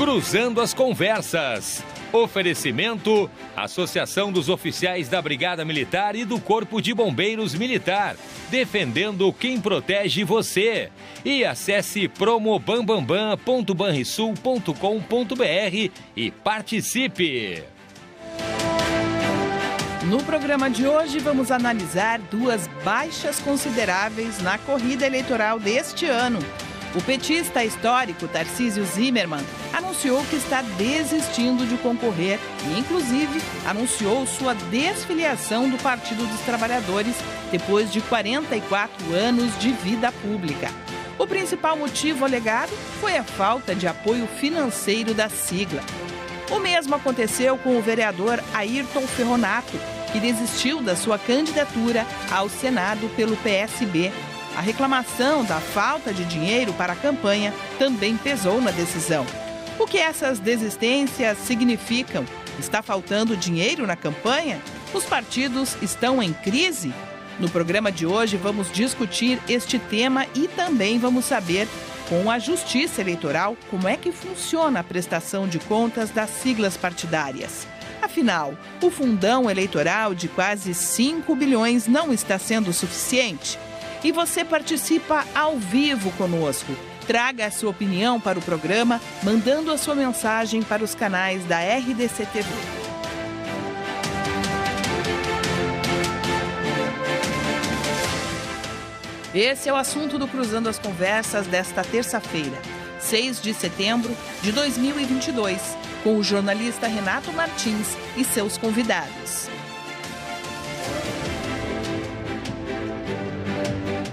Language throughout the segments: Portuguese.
Cruzando as Conversas. Oferecimento: Associação dos Oficiais da Brigada Militar e do Corpo de Bombeiros Militar, defendendo quem protege você. E acesse promobambambam.banrisul.com.br e participe. No programa de hoje, vamos analisar duas baixas consideráveis na corrida eleitoral deste ano. O petista histórico Tarcísio Zimmermann anunciou que está desistindo de concorrer e, inclusive, anunciou sua desfiliação do Partido dos Trabalhadores depois de 44 anos de vida pública. O principal motivo alegado foi a falta de apoio financeiro da sigla. O mesmo aconteceu com o vereador Ayrton Ferronato, que desistiu da sua candidatura ao Senado pelo PSB a reclamação da falta de dinheiro para a campanha também pesou na decisão. O que essas desistências significam? Está faltando dinheiro na campanha? Os partidos estão em crise? No programa de hoje vamos discutir este tema e também vamos saber com a Justiça Eleitoral como é que funciona a prestação de contas das siglas partidárias. Afinal, o fundão eleitoral de quase 5 bilhões não está sendo suficiente? E você participa ao vivo conosco. Traga a sua opinião para o programa, mandando a sua mensagem para os canais da RDC TV. Esse é o assunto do Cruzando as Conversas desta terça-feira, 6 de setembro de 2022, com o jornalista Renato Martins e seus convidados.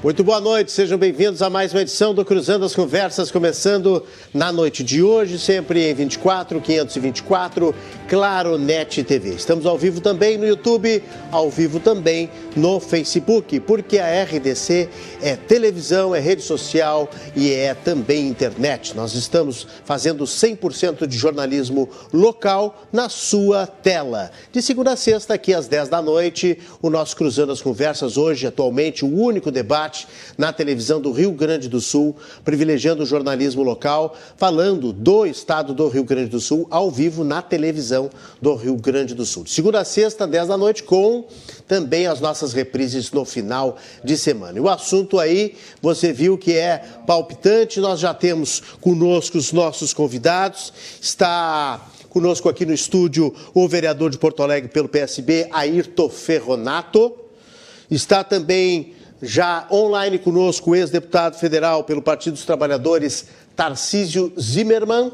Muito boa noite, sejam bem-vindos a mais uma edição do Cruzando as Conversas, começando na noite de hoje, sempre em 24, 524, Claro Net TV. Estamos ao vivo também no YouTube, ao vivo também no Facebook, porque a RDC é televisão, é rede social e é também internet. Nós estamos fazendo 100% de jornalismo local na sua tela. De segunda a sexta, aqui às 10 da noite, o nosso Cruzando as Conversas, hoje, atualmente, o único debate na televisão do Rio Grande do Sul, privilegiando o jornalismo local, falando do estado do Rio Grande do Sul ao vivo na televisão do Rio Grande do Sul. De segunda a sexta, 10 da noite, com também as nossas reprises no final de semana. E o assunto aí, você viu que é palpitante, nós já temos conosco os nossos convidados, está conosco aqui no estúdio o vereador de Porto Alegre pelo PSB, Ayrton Ferronato. Está também já online conosco o ex-deputado federal pelo Partido dos Trabalhadores, Tarcísio Zimmermann.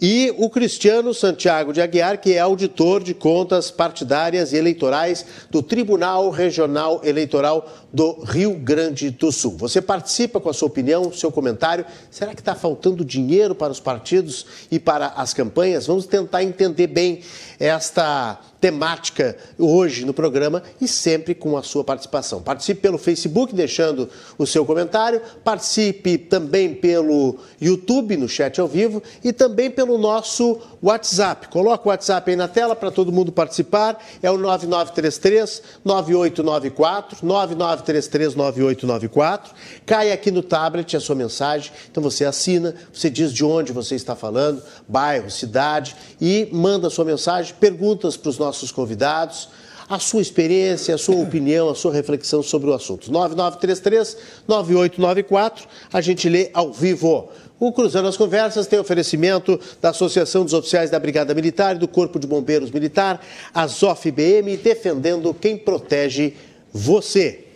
E o Cristiano Santiago de Aguiar, que é auditor de contas partidárias e eleitorais do Tribunal Regional Eleitoral do Rio Grande do Sul. Você participa com a sua opinião, seu comentário. Será que está faltando dinheiro para os partidos e para as campanhas? Vamos tentar entender bem esta temática hoje no programa e sempre com a sua participação. Participe pelo Facebook, deixando o seu comentário, participe também pelo YouTube, no chat ao vivo, e também pelo nosso WhatsApp. Coloca o WhatsApp aí na tela para todo mundo participar. É o 9933 9894 9933 9894. Cai aqui no tablet a sua mensagem. Então você assina, você diz de onde você está falando, bairro, cidade e manda a sua mensagem, perguntas para os nossos convidados a sua experiência, a sua opinião, a sua reflexão sobre o assunto. 9933-9894, a gente lê ao vivo. O Cruzando as Conversas tem oferecimento da Associação dos Oficiais da Brigada Militar e do Corpo de Bombeiros Militar, a ZOF-BM, defendendo quem protege você.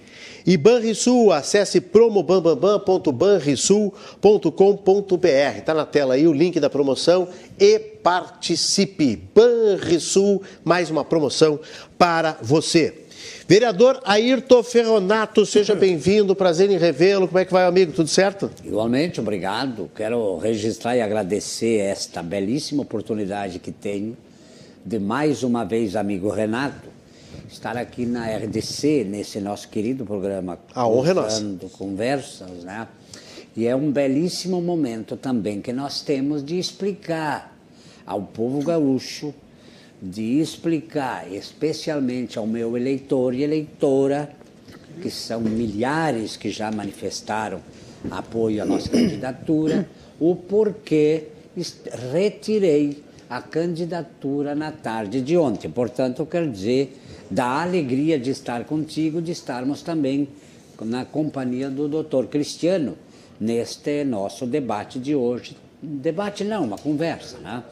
E Banrisul, acesse promobambambam.banrisul.com.br. Está na tela aí o link da promoção e participe. Banrisul, mais uma promoção para você. Vereador Ayrton Ferronato, seja bem-vindo, prazer em revê-lo. Como é que vai, amigo? Tudo certo? Igualmente, obrigado. Quero registrar e agradecer esta belíssima oportunidade que tenho de mais uma vez, amigo Renato, estar aqui na RDC, nesse nosso querido programa. A honra é nossa. Conversas, né? E é um belíssimo momento também que nós temos de explicar ao povo gaúcho, de explicar especialmente ao meu eleitor e eleitora, que são milhares que já manifestaram apoio à nossa candidatura, o porquê retirei a candidatura na tarde de ontem. Portanto, quer dizer, da alegria de estar contigo, de estarmos também na companhia do doutor Cristiano neste nosso debate de hoje. Debate não, uma conversa, né?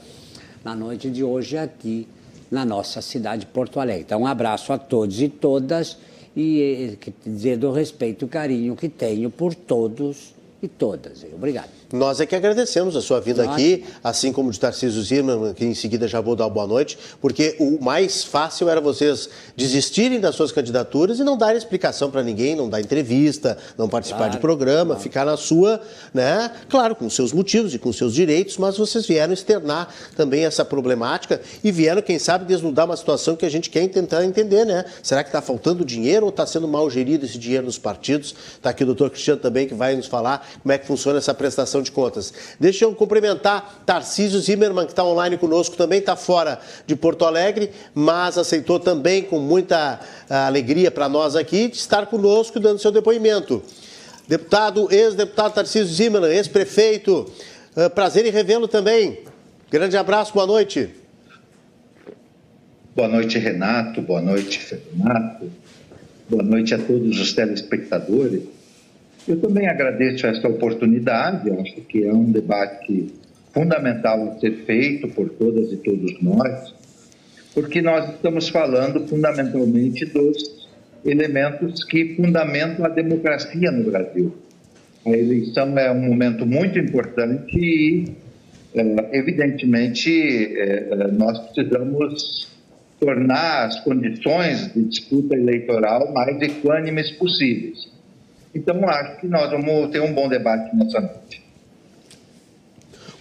Na noite de hoje aqui na nossa cidade de Porto Alegre. Então, um abraço a todos e todas e dizer do respeito e carinho que tenho por todos e todas. Obrigado. Nós é que agradecemos a sua vinda aqui, assim como de Tarcísio Zimmermann, que em seguida já vou dar boa noite, porque o mais fácil era vocês desistirem das suas candidaturas e não darem explicação para ninguém, não dar entrevista, não participar claro, de programa, claro. ficar na sua, né? Claro, com seus motivos e com seus direitos, mas vocês vieram externar também essa problemática e vieram, quem sabe, desnudar uma situação que a gente quer tentar entender, né? Será que está faltando dinheiro ou está sendo mal gerido esse dinheiro nos partidos? Está aqui o doutor Cristiano também, que vai nos falar como é que funciona essa prestação prestação de contas. Deixa eu cumprimentar Tarcísio Zimmermann, que está online conosco também, está fora de Porto Alegre, mas aceitou também com muita ah, alegria para nós aqui de estar conosco dando seu depoimento. Deputado, ex-deputado Tarcísio Zimmermann, ex-prefeito, uh, prazer em revê-lo também. Grande abraço, boa noite. Boa noite, Renato. Boa noite, Renato. Boa noite a todos os telespectadores. Eu também agradeço essa oportunidade, acho que é um debate fundamental a ser feito por todas e todos nós, porque nós estamos falando fundamentalmente dos elementos que fundamentam a democracia no Brasil. A eleição é um momento muito importante e, é, evidentemente, é, é, nós precisamos tornar as condições de disputa eleitoral mais equânimes possíveis. Então, acho que nós vamos ter um bom debate nessa noite.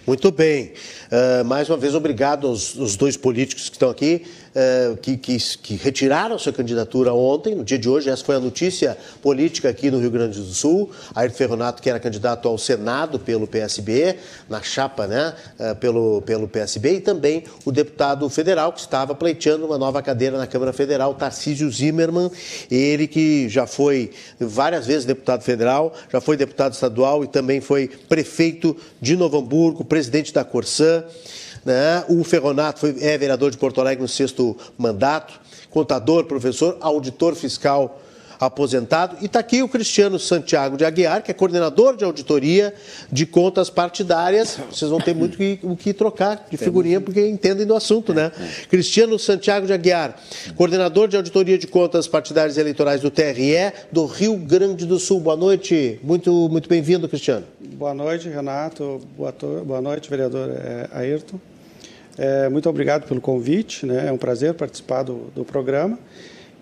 Muito bem. Uh, mais uma vez, obrigado aos, aos dois políticos que estão aqui. Eh, que, que, que, retiraram sua candidatura ontem, no dia de hoje. Essa foi a notícia política aqui no Rio Grande do Sul. Ayrton Ferronato, que era candidato ao Senado pelo PSB, na chapa né, uh, pelo, pelo PSB, e também o deputado federal, que estava pleiteando uma nova cadeira na Câmara Federal, Tarcísio Zimmermann. Ele que já foi várias vezes deputado federal, já foi deputado estadual e também foi prefeito de Novo Hamburgo, presidente da Corsã. Né? O Ferronato foi, é vereador de Porto Alegre no sexto mandato, contador, professor, auditor fiscal aposentado. E está aqui o Cristiano Santiago de Aguiar, que é coordenador de auditoria de contas partidárias. Vocês vão ter muito que, o que trocar de figurinha, porque entendem do assunto, né? Cristiano Santiago de Aguiar, coordenador de auditoria de contas partidárias e eleitorais do TRE do Rio Grande do Sul. Boa noite, muito, muito bem-vindo, Cristiano. Boa noite, Renato. Boa, boa noite, vereador é, Ayrton. É, muito obrigado pelo convite, né? é um prazer participar do, do programa.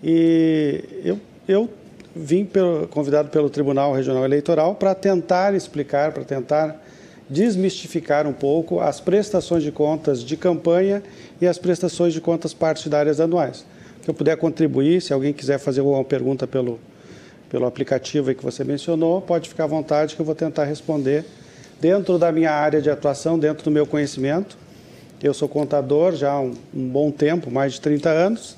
E eu, eu vim pelo, convidado pelo Tribunal Regional Eleitoral para tentar explicar, para tentar desmistificar um pouco as prestações de contas de campanha e as prestações de contas partidárias anuais. Se eu puder contribuir, se alguém quiser fazer alguma pergunta pelo, pelo aplicativo que você mencionou, pode ficar à vontade que eu vou tentar responder dentro da minha área de atuação, dentro do meu conhecimento. Eu sou contador já há um, um bom tempo, mais de 30 anos,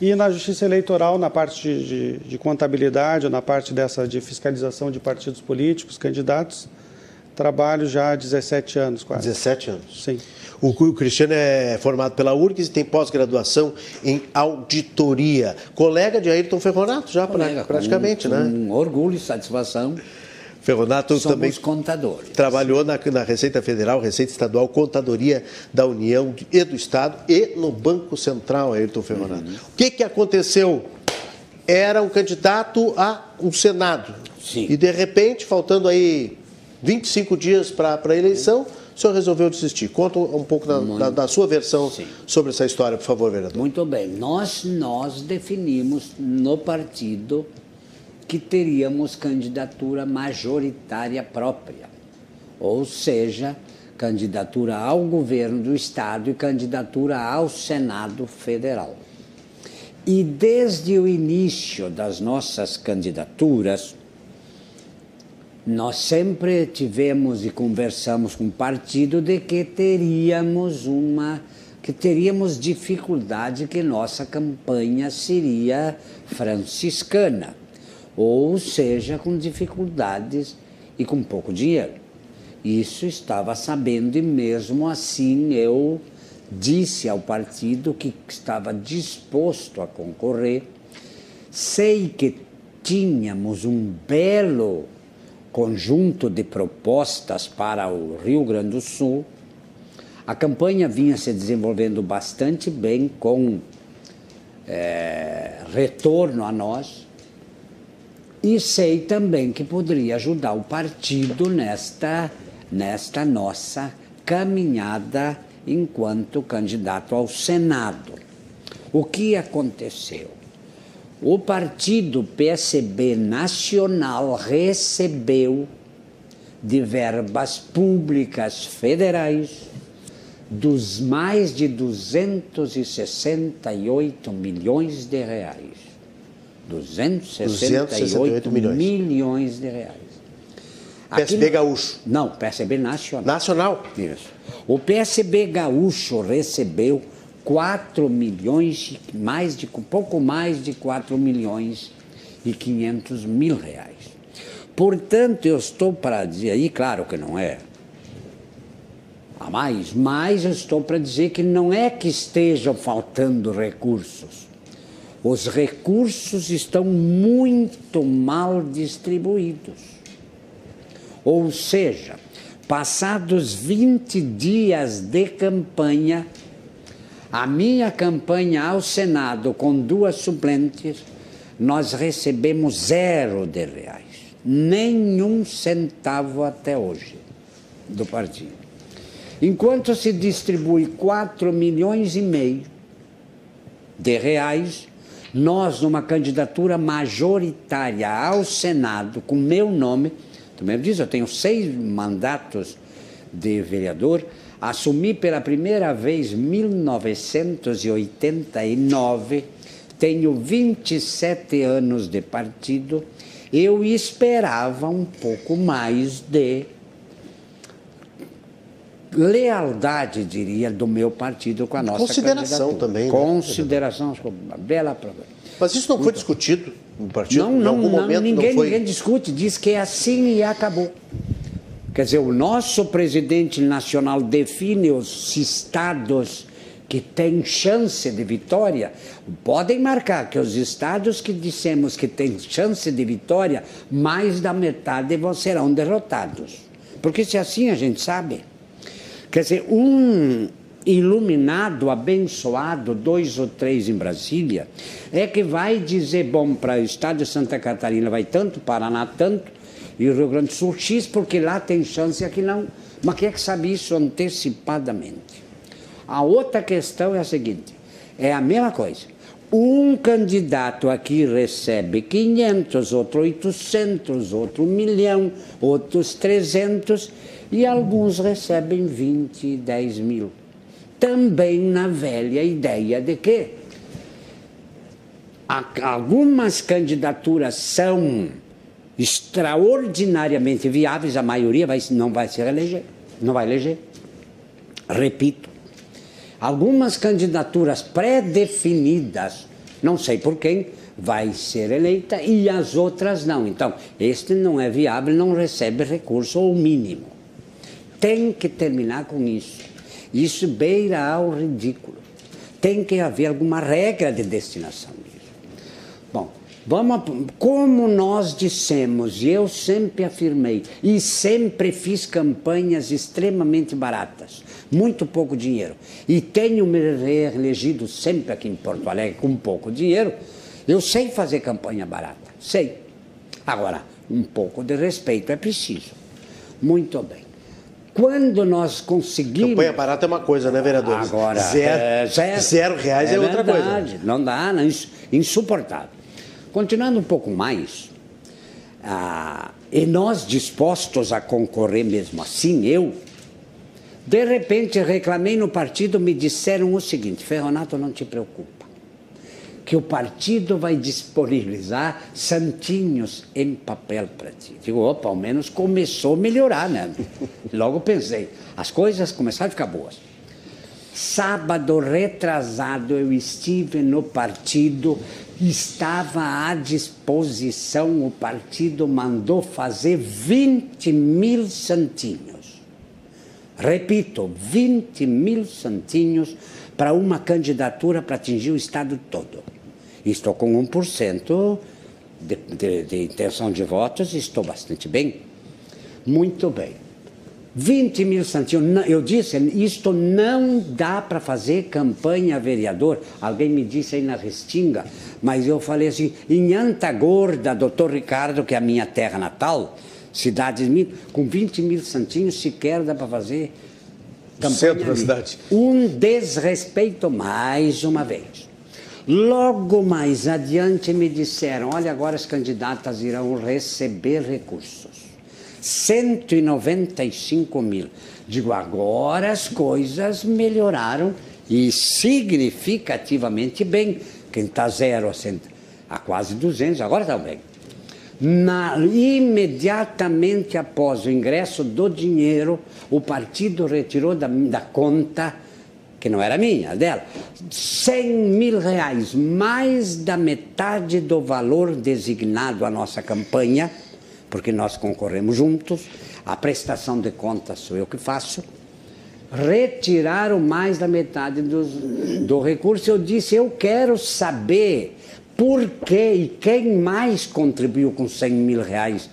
e na Justiça Eleitoral, na parte de, de, de, contabilidade, ou na parte dessa de fiscalização de partidos políticos, candidatos, trabalho já há 17 anos quase. 17 anos? Sim. O, o Cristiano é formado pela URGS e tem pós-graduação em auditoria. Colega de Ayrton Ferronato, já Colega, praticamente, com, né? Com orgulho e satisfação Ferronato Somos também contadores. trabalhou na, na, Receita Federal, Receita Estadual, Contadoria da União e do Estado e no Banco Central, Ayrton Ferronato. Uhum. O que, que aconteceu? Era um candidato a um Senado. Sim. E, de repente, faltando aí 25 dias para a eleição, o senhor resolveu desistir. Conta um pouco da, da, da sua versão Sim. sobre essa história, por favor, vereador. Muito bem. Nós, nós definimos no partido que teríamos candidatura majoritária própria, ou seja, candidatura ao governo do Estado e candidatura ao Senado Federal. E desde o início das nossas candidaturas, nós sempre tivemos e conversamos com o partido de que teríamos uma que teríamos dificuldade que nossa campanha seria franciscana ou seja com dificuldades e com pouco dinheiro. Isso estava sabendo e mesmo assim eu disse ao partido que estava disposto a concorrer. Sei que tínhamos um belo conjunto de propostas para o Rio Grande do Sul. A campanha vinha se desenvolvendo bastante bem, com é, retorno a nós. E sei também que poderia ajudar o partido nesta, nesta nossa caminhada enquanto candidato ao Senado. O que aconteceu? O partido PSB nacional recebeu de verbas públicas federais dos mais de 268 milhões de reais. 268, 268 milhões. milhões de reais. PSB Gaúcho? Não, PSB Nacional. Nacional? Isso. O PSB Gaúcho recebeu 4 milhões, mais de, pouco mais de 4 milhões e 500 mil reais. Portanto, eu estou para dizer aí, claro que não é a mais, mas eu estou para dizer que não é que estejam faltando recursos. Os recursos estão muito mal distribuídos. Ou seja, passados 20 dias de campanha, a minha campanha ao Senado com duas suplentes, nós recebemos zero de reais, nenhum centavo até hoje do partido. Enquanto se distribui 4 milhões e meio de reais, nós, numa candidatura majoritária ao Senado, com meu nome, também diz, eu tenho seis mandatos de vereador, assumi pela primeira vez em 1989, tenho 27 anos de partido, eu esperava um pouco mais de lealdade, diria, do meu partido com a nossa Consideração também. Né, Consideração, né? bela prova. Mas isso não foi discutido no partido? Não, não, não ninguém, não foi... ninguém discute, diz que é assim e acabou. Quer dizer, o nosso presidente nacional define os estados que têm chance de vitória. Podem marcar que os estados que dissemos que têm chance de vitória, mais da metade serão derrotados. Porque se assim a gente sabe. Quer dizer, um iluminado, abençoado, dois ou três em Brasília, é que vai dizer, bom, para o estado de Santa Catarina vai tanto, Paraná tanto, e o Rio Grande do Sul X, porque lá tem chance e aqui não. Mas quem é que sabe isso antecipadamente? A outra questão é a seguinte, é a mesma coisa. Um candidato aqui recebe 500, outro 800, outro 1 milhão, outros 300 e alguns recebem 20, 10 mil. Também na velha ideia de que algumas candidaturas são extraordinariamente viáveis, a maioria vai, não vai se eleger, não vai eleger. Repito, algumas candidaturas pré-definidas, não sei por quem, vai ser eleita e as outras não. Então, este não é viável, não recebe recurso ou mínimo tem que terminar com isso. Isso beira ao ridículo. Tem que haver alguma regra de destinação disso. Bom, vamos, como nós dissemos, e eu sempre afirmei, e sempre fiz campanhas extremamente baratas, muito pouco dinheiro, e tenho me reelegido sempre aqui em Porto Alegre com pouco dinheiro, eu sei fazer campanha barata, sei. Agora, um pouco de respeito é preciso. Muito bem. Quando nós conseguimos. Campanha barata é uma coisa, né, vereador? Agora, zero, é, zero, zero reais é, é outra verdade, coisa. Não dá, não, insuportável. Continuando um pouco mais, ah, e nós dispostos a concorrer mesmo assim, eu, de repente reclamei no partido, me disseram o seguinte: Ferronato, não te preocupe que o partido vai disponibilizar santinhos em papel para ti. Digo, opa, ao menos começou a melhorar, né? Logo pensei, as coisas começaram a ficar boas. Sábado retrasado eu estive no partido, estava à disposição, o partido mandou fazer 20 mil santinhos. Repito, 20 mil santinhos para uma candidatura para atingir o Estado todo. Estou com 1% de, de, de intenção de votos e estou bastante bem. Muito bem. 20 mil santinhos. Eu disse, isto não dá para fazer campanha vereador. Alguém me disse aí na Restinga, mas eu falei assim, em Antagorda, doutor Ricardo, que é a minha terra natal, cidade de com 20 mil santinhos sequer dá para fazer campanha. Centro da cidade. Um desrespeito mais uma vez. Logo mais adiante me disseram, olha, agora as candidatas irão receber recursos. 195 mil. Digo, agora as coisas melhoraram e significativamente bem. Quem está zero a, cento, a quase 200, agora está bem. Na, imediatamente após o ingresso do dinheiro, o partido retirou da, da conta, que não era minha, dela, 100 mil reais, mais da metade do valor designado à nossa campanha porque nós concorremos juntos, a prestação de contas sou eu que faço, retiraram mais da metade dos, do recurso. Eu disse, eu quero saber por que e quem mais contribuiu com 100 mil reais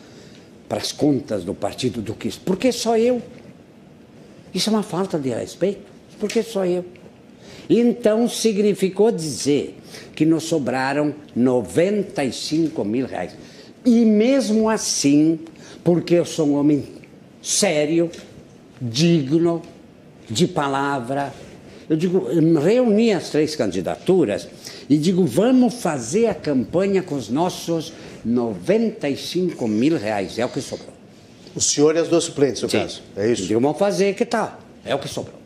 para as contas do partido do que isso. Por que só eu? Isso é uma falta de respeito. Por que só eu? Então significou dizer que nos sobraram 95 mil reais. E mesmo assim, porque eu sou um homem sério, digno, de palavra, eu digo, reuni as três candidaturas e digo, vamos fazer a campanha com os nossos 95 mil reais, é o que sobrou. O senhor e as duas suplentes, no Sim. caso, é isso? Digo, vamos fazer, que tal? É o que sobrou.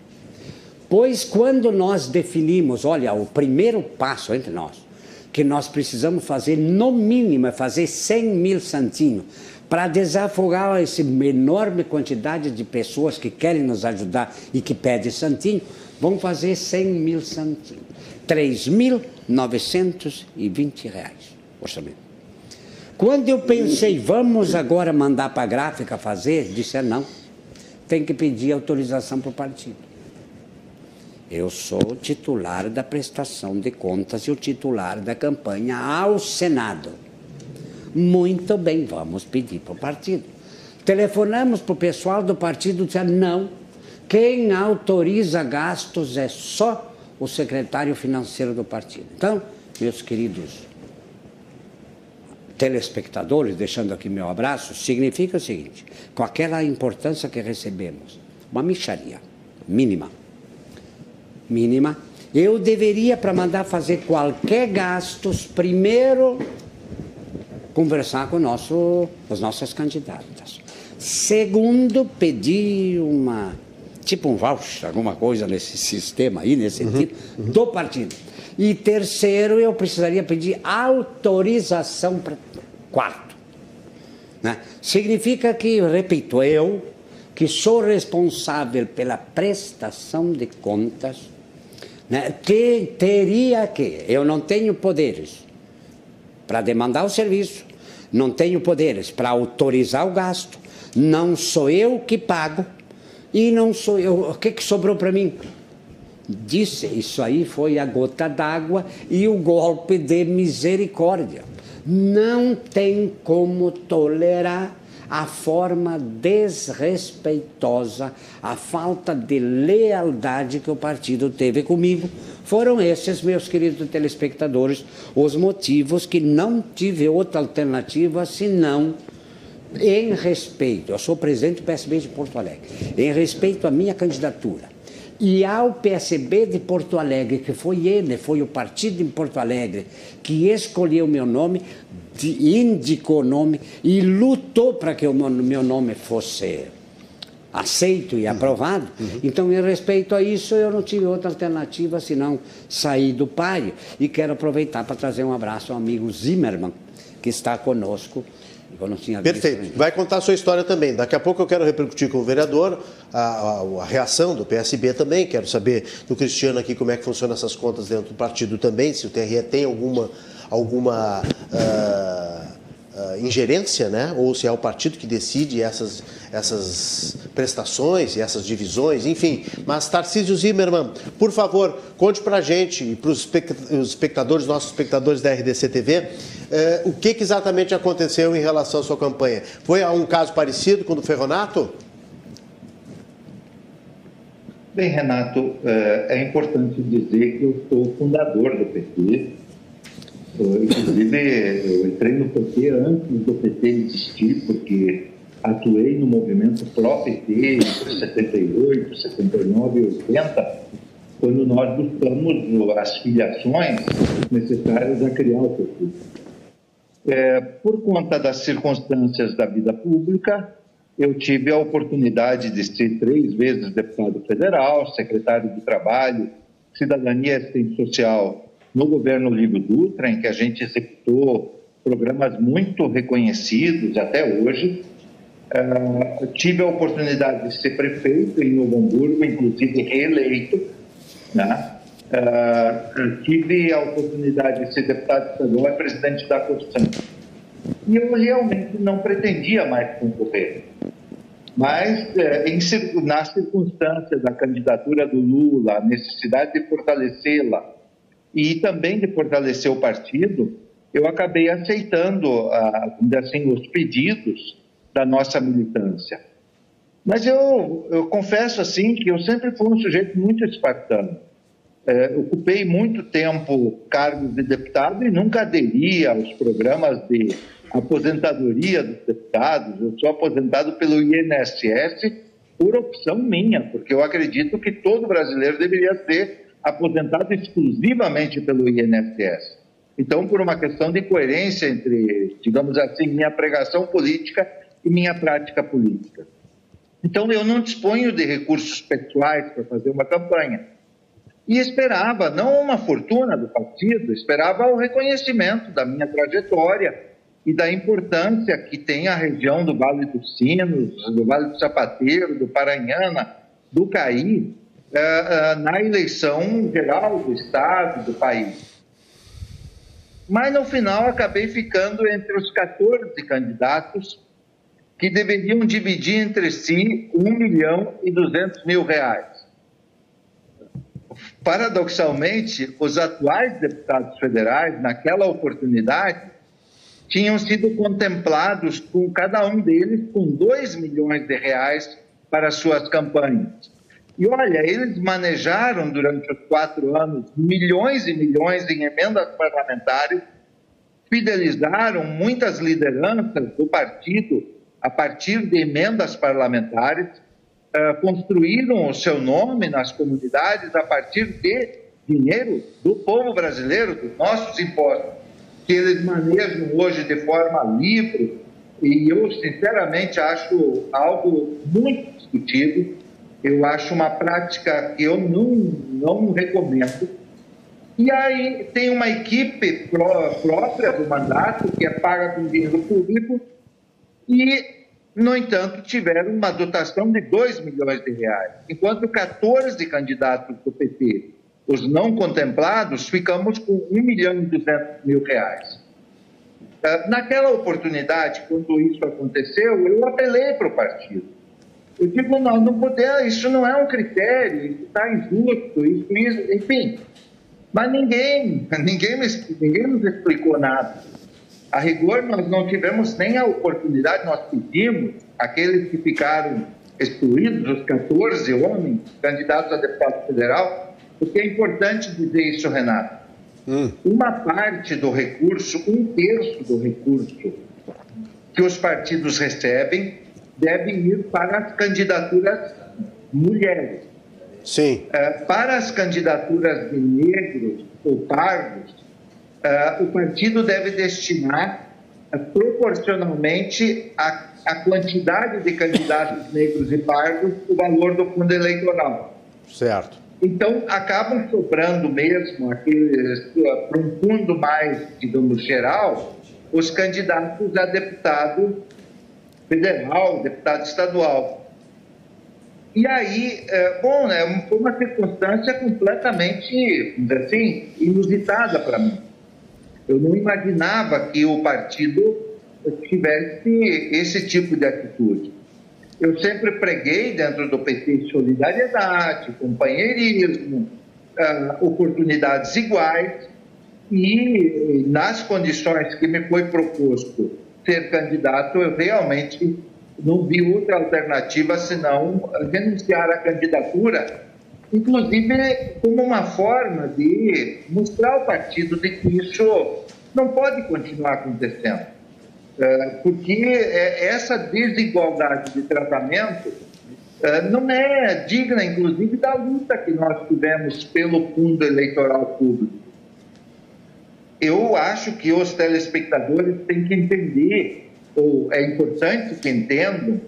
Pois quando nós definimos, olha, o primeiro passo entre nós, que nós precisamos fazer, no mínimo, é fazer 100 mil santinhos para desafogar essa enorme quantidade de pessoas que querem nos ajudar e que pedem santinho, vamos fazer 100 mil santinhos. 3.920 reais, orçamento. Quando eu pensei, vamos agora mandar para a gráfica fazer, disse, não, tem que pedir autorização para o partido. Eu sou o titular da prestação de contas e o titular da campanha ao Senado. Muito bem, vamos pedir para o partido. Telefonamos para o pessoal do partido e disseram: não, quem autoriza gastos é só o secretário financeiro do partido. Então, meus queridos telespectadores, deixando aqui meu abraço, significa o seguinte: com aquela importância que recebemos, uma micharia mínima mínima, eu deveria, para mandar fazer qualquer gastos, primeiro conversar com nosso, as nossas candidatas. Segundo, pedir uma, tipo um voucher, alguma coisa nesse sistema aí, nesse uhum, sentido, uhum. do partido. E terceiro, eu precisaria pedir autorização para quarto. Né? Significa que, repito, eu, que sou responsável pela prestação de contas, né, que teria que, eu não tenho poderes para demandar o serviço, não tenho poderes para autorizar o gasto, não sou eu que pago e não sou eu. O que, que sobrou para mim? Disse, isso aí foi a gota d'água e o golpe de misericórdia. Não tem como tolerar a forma desrespeitosa, a falta de lealdade que o partido teve comigo. Foram esses, meus queridos telespectadores, os motivos que não tive outra alternativa senão em respeito, eu sou presidente do PSB de Porto Alegre, em respeito à minha candidatura e ao PSB de Porto Alegre, que foi ele, foi o partido em Porto Alegre que escolheu meu nome, indicou o nome e lutou para que o meu nome fosse aceito e aprovado. Uhum. Então, em respeito a isso, eu não tive outra alternativa senão sair do páreo. E quero aproveitar para trazer um abraço ao amigo Zimmermann, que está conosco. Eu não tinha Perfeito. Visto Vai contar a sua história também. Daqui a pouco eu quero repercutir com o vereador a, a, a, reação do PSB também. Quero saber do Cristiano aqui como é que funcionam essas contas dentro do partido também, se o TRE tem alguma alguma uh, uh, ingerência, né? ou se é o partido que decide essas, essas prestações e essas divisões, enfim. Mas Tarcísio Zimmermann, por favor, conte para a gente e para os espectadores, nossos espectadores da RDC TV, uh, o que, que, exatamente aconteceu em relação à sua campanha. Foi um caso parecido com o do Ferronato? Bem, Renato, eh, é importante dizer que eu sou fundador do PT, Inclusive, eu entrei no PT antes do PT existir, porque atuei no movimento pró-PT entre 78, 79 e 80, quando nós buscamos as filiações necessárias a criar o PT. É, por conta das circunstâncias da vida pública, eu tive a oportunidade de ser três vezes deputado federal, secretário de Trabalho, Cidadania e Assistência Social no governo Livre Dutra, em que a gente executou programas muito reconhecidos até hoje. Uh, tive a oportunidade de ser prefeito em Novo Hamburgo, inclusive reeleito. Né? Uh, tive a oportunidade de ser deputado estadual e presidente da Constituição. E eu realmente não pretendia mais concorrer. Mas, eh, em, nas circunstâncias da candidatura do Lula, a necessidade de fortalecê-la, e também de fortalecer o partido, eu acabei aceitando, ah, assim, os pedidos da nossa militância. Mas eu, eu confesso assim que eu sempre fui um sujeito muito espartano. É, ocupei muito tempo cargos de deputado e nunca aderi aos programas de aposentadoria dos deputados. Eu sou aposentado pelo INSS por opção minha, porque eu acredito que todo brasileiro deveria ser aposentado exclusivamente pelo INSS. Então, por uma questão de coerência entre, digamos assim, minha pregação política e minha prática política. Então, eu não disponho de recursos pessoais para fazer uma campanha. E esperava, não uma fortuna do partido, esperava o reconhecimento da minha trajetória e da importância que tem a região do Vale dos Sinos, do Vale do Sapateiro, do Paranhana, do Caí, na eleição geral do Estado, do país. Mas, no final, acabei ficando entre os 14 candidatos que deveriam dividir entre si 1 milhão e 200 mil reais. Paradoxalmente, os atuais deputados federais, naquela oportunidade, tinham sido contemplados com cada um deles com 2 milhões de reais para suas campanhas. E olha, eles manejaram durante os quatro anos milhões e milhões em emendas parlamentares, fidelizaram muitas lideranças do partido a partir de emendas parlamentares, eh, construíram o seu nome nas comunidades a partir de dinheiro do povo brasileiro, dos nossos impostos, que eles manejam hoje de forma livre. E eu, sinceramente, acho algo muito discutido eu acho uma prática que eu não, não recomendo. E aí tem uma equipe pró própria do mandato, que é paga com dinheiro público, e, no entanto, tiveram uma dotação de 2 milhões de reais, enquanto 14 candidatos do PT, os não contemplados, ficamos com 1 milhão e 200 mil reais. Ah, naquela oportunidade, quando isso aconteceu, eu apelei para o partido eu digo, não, não poder, isso não é um critério, isso está injusto, isso, isso, enfim. Mas ninguém, ninguém, ninguém nos explicou nada. A rigor, nós não tivemos nem a oportunidade, nós pedimos, aqueles que ficaram excluídos, os 14 homens candidatos a deputado federal, porque é importante dizer isso, Renato. Hum. Uma parte do recurso, um terço do recurso que os partidos recebem, deve ir para as candidaturas mulheres. Sim. Uh, para as candidaturas de negros ou pardos, uh, o partido deve destinar uh, proporcionalmente a, a quantidade de candidatos negros e pardos o valor do fundo eleitoral. Certo. Então, acabam sobrando mesmo aqueles, para um fundo mais, digamos, geral, os candidatos a deputado federal, deputado estadual. E aí, é, bom, né, foi uma circunstância completamente, assim, inusitada para mim. Eu não imaginava que o partido tivesse esse tipo de atitude. Eu sempre preguei dentro do PT solidariedade, companheirismo, uh, oportunidades iguais e nas condições que me foi proposto ser candidato, eu realmente não vi outra alternativa senão renunciar à candidatura, inclusive como uma forma de mostrar ao partido de que isso não pode continuar acontecendo. É, porque é, essa desigualdade de tratamento é, não é digna, inclusive, da luta que nós tivemos pelo fundo eleitoral público. Eu acho que os telespectadores têm que entender, ou é importante que entendam,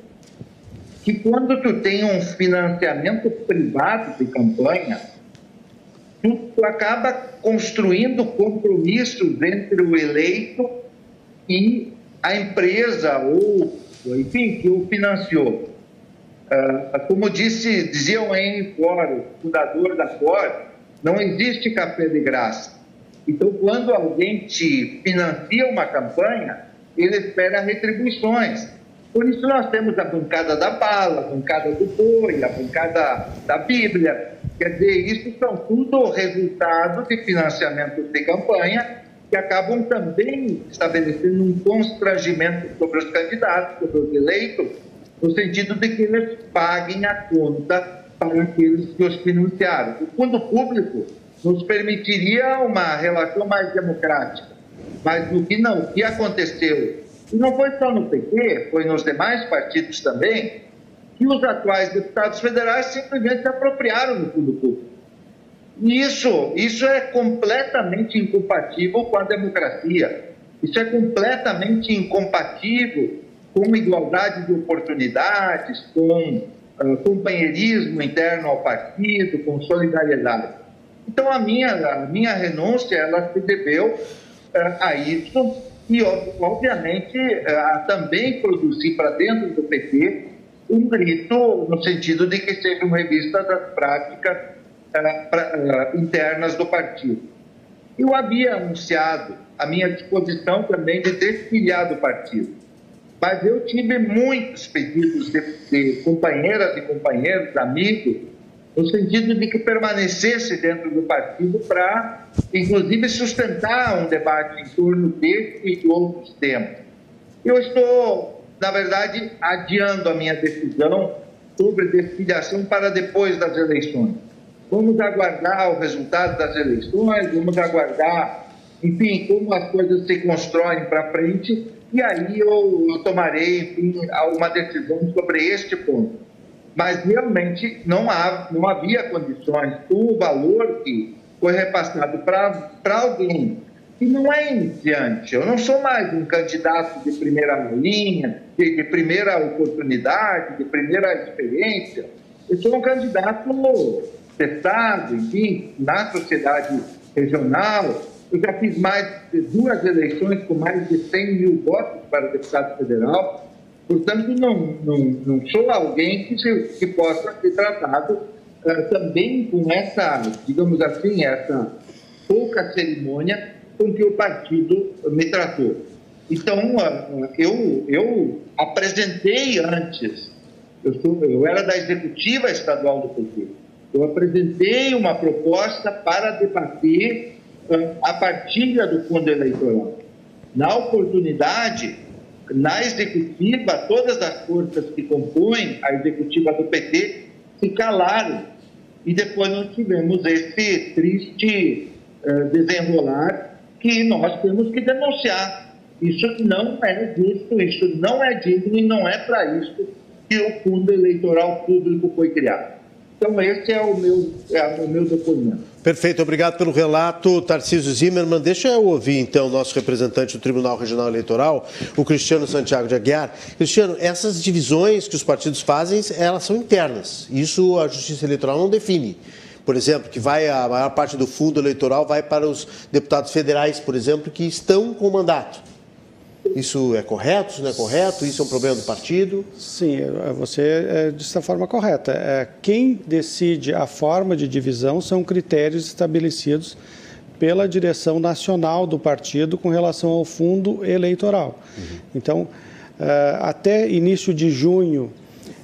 que quando tu tem um financiamento privado de campanha, tu, tu acaba construindo compromissos entre o eleito e a empresa ou, enfim, que o financiou. Uh, como disse, dizia o Henry Ford, fundador da Ford, não existe café de graça. Então, quando alguém te financia uma campanha, ele espera retribuições. Por isso nós temos a bancada da bala, a bancada do boi, a bancada da Bíblia. Quer dizer, isso são tudo resultado de financiamento de campanha que acabam também estabelecendo um constrangimento sobre os candidatos, sobre os eleitos, no sentido de que eles paguem a conta para aqueles que os financiaram. O fundo público nos permitiria uma relação mais democrática, mas no que não, o que aconteceu, e não foi só no PT, foi nos demais partidos também, que os atuais deputados federais simplesmente se apropriaram do fundo público. Isso, isso é completamente incompatível com a democracia. Isso é completamente incompatível com igualdade de oportunidades, com uh, companheirismo interno ao partido, com solidariedade. Então, a minha, a minha renúncia, ela se deveu uh, a isso e, obviamente, uh, também produzir para dentro do PT um grito no sentido de que sejam revistas as práticas uh, internas do partido. Eu havia anunciado a minha disposição também de desfiliar do partido, mas eu tive muitos pedidos de, de companheiras e companheiros, amigos, no sentido de que permanecesse dentro do partido para, inclusive, sustentar um debate em torno desse e de outros temas. Eu estou, na verdade, adiando a minha decisão sobre desfiliação para depois das eleições. Vamos aguardar o resultado das eleições, vamos aguardar, enfim, como as coisas se constroem para frente, e aí eu, eu tomarei, enfim, uma decisão sobre este ponto. Mas realmente não, há, não havia condições, o valor que foi repassado para alguém que não é iniciante, eu não sou mais um candidato de primeira linha, de, de primeira oportunidade, de primeira experiência, eu sou um candidato testado, enfim, na sociedade regional. Eu já fiz mais de duas eleições com mais de 100 mil votos para deputado federal. Portanto, não, não, não sou alguém que, se, que possa ser tratado uh, também com essa, digamos assim, essa pouca cerimônia com que o partido me tratou. Então, uh, eu, eu apresentei antes, eu, sou, eu era da executiva estadual do PT, eu apresentei uma proposta para debater uh, a partilha do fundo eleitoral. Na oportunidade, na executiva, todas as forças que compõem a executiva do PT se calaram. E depois nós tivemos esse triste uh, desenrolar que nós temos que denunciar. Isso não é justo, isso não é digno e não é para isso que o fundo eleitoral público foi criado. Então, esse é o meu, é o meu depoimento. Perfeito, obrigado pelo relato, Tarcísio Zimmermann. Deixa eu ouvir, então, o nosso representante do Tribunal Regional Eleitoral, o Cristiano Santiago de Aguiar. Cristiano, essas divisões que os partidos fazem, elas são internas. Isso a Justiça Eleitoral não define. Por exemplo, que vai a maior parte do fundo eleitoral vai para os deputados federais, por exemplo, que estão com mandato. Isso é correto? Isso não é correto? Isso é um problema do partido? Sim, é, você é, disse da forma correta. É, quem decide a forma de divisão são critérios estabelecidos pela direção nacional do partido com relação ao fundo eleitoral. Uhum. Então, eh, até início de junho,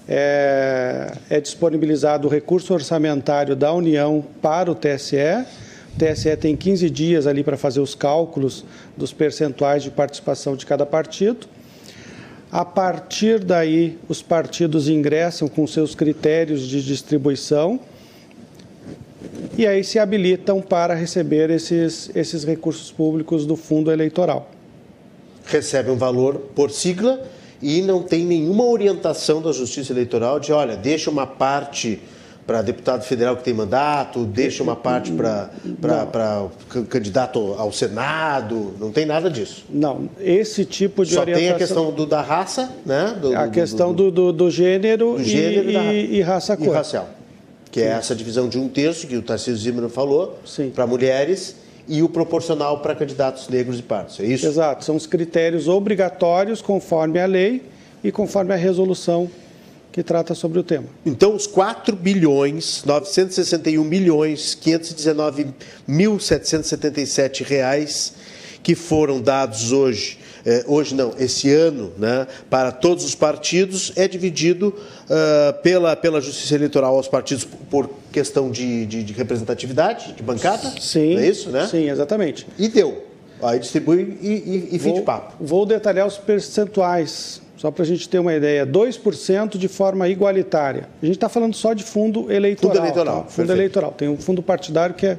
é, é, disponibilizado o recurso orçamentário da União para o TSE. O TSE tem 15 dias ali para fazer os cálculos dos percentuais de participação de cada partido. A partir daí, os partidos ingressam com seus critérios de distribuição e aí se habilitam para receber esses, esses recursos públicos do fundo eleitoral. Recebe um valor por sigla e não tem nenhuma orientação da Justiça Eleitoral de, olha, deixa uma parte para deputado federal que tem mandato, deixa uma parte para candidato ao Senado, não tem nada disso. Não, esse tipo de Só orientação... tem a questão do, da raça, né? Do, a do, questão do, do, gênero, gênero e, e, e, raça cor. E racial, que é Sim. é essa divisão de um terço que o Tarcísio Zimmermann falou, para mulheres e o proporcional para candidatos negros e pardos, é isso? Exato, são os critérios obrigatórios conforme a lei e conforme a resolução que trata sobre o tema. Então, os 4 bilhões 961 milhões 519 mil 777 reais que foram dados hoje, eh, hoje não, esse ano, né, para todos os partidos, é dividido uh, pela, pela Justiça Eleitoral aos partidos por questão de, de, de representatividade, de bancada? Sim. é isso, né? Sim, exatamente. E deu. Aí distribui e, e, e fim vou, de papo. Vou detalhar os percentuais, só para a gente ter uma ideia. 2% de forma igualitária. A gente está falando só de fundo eleitoral. Fundo eleitoral. Tá? Fundo eleitoral. Tem um fundo partidário que é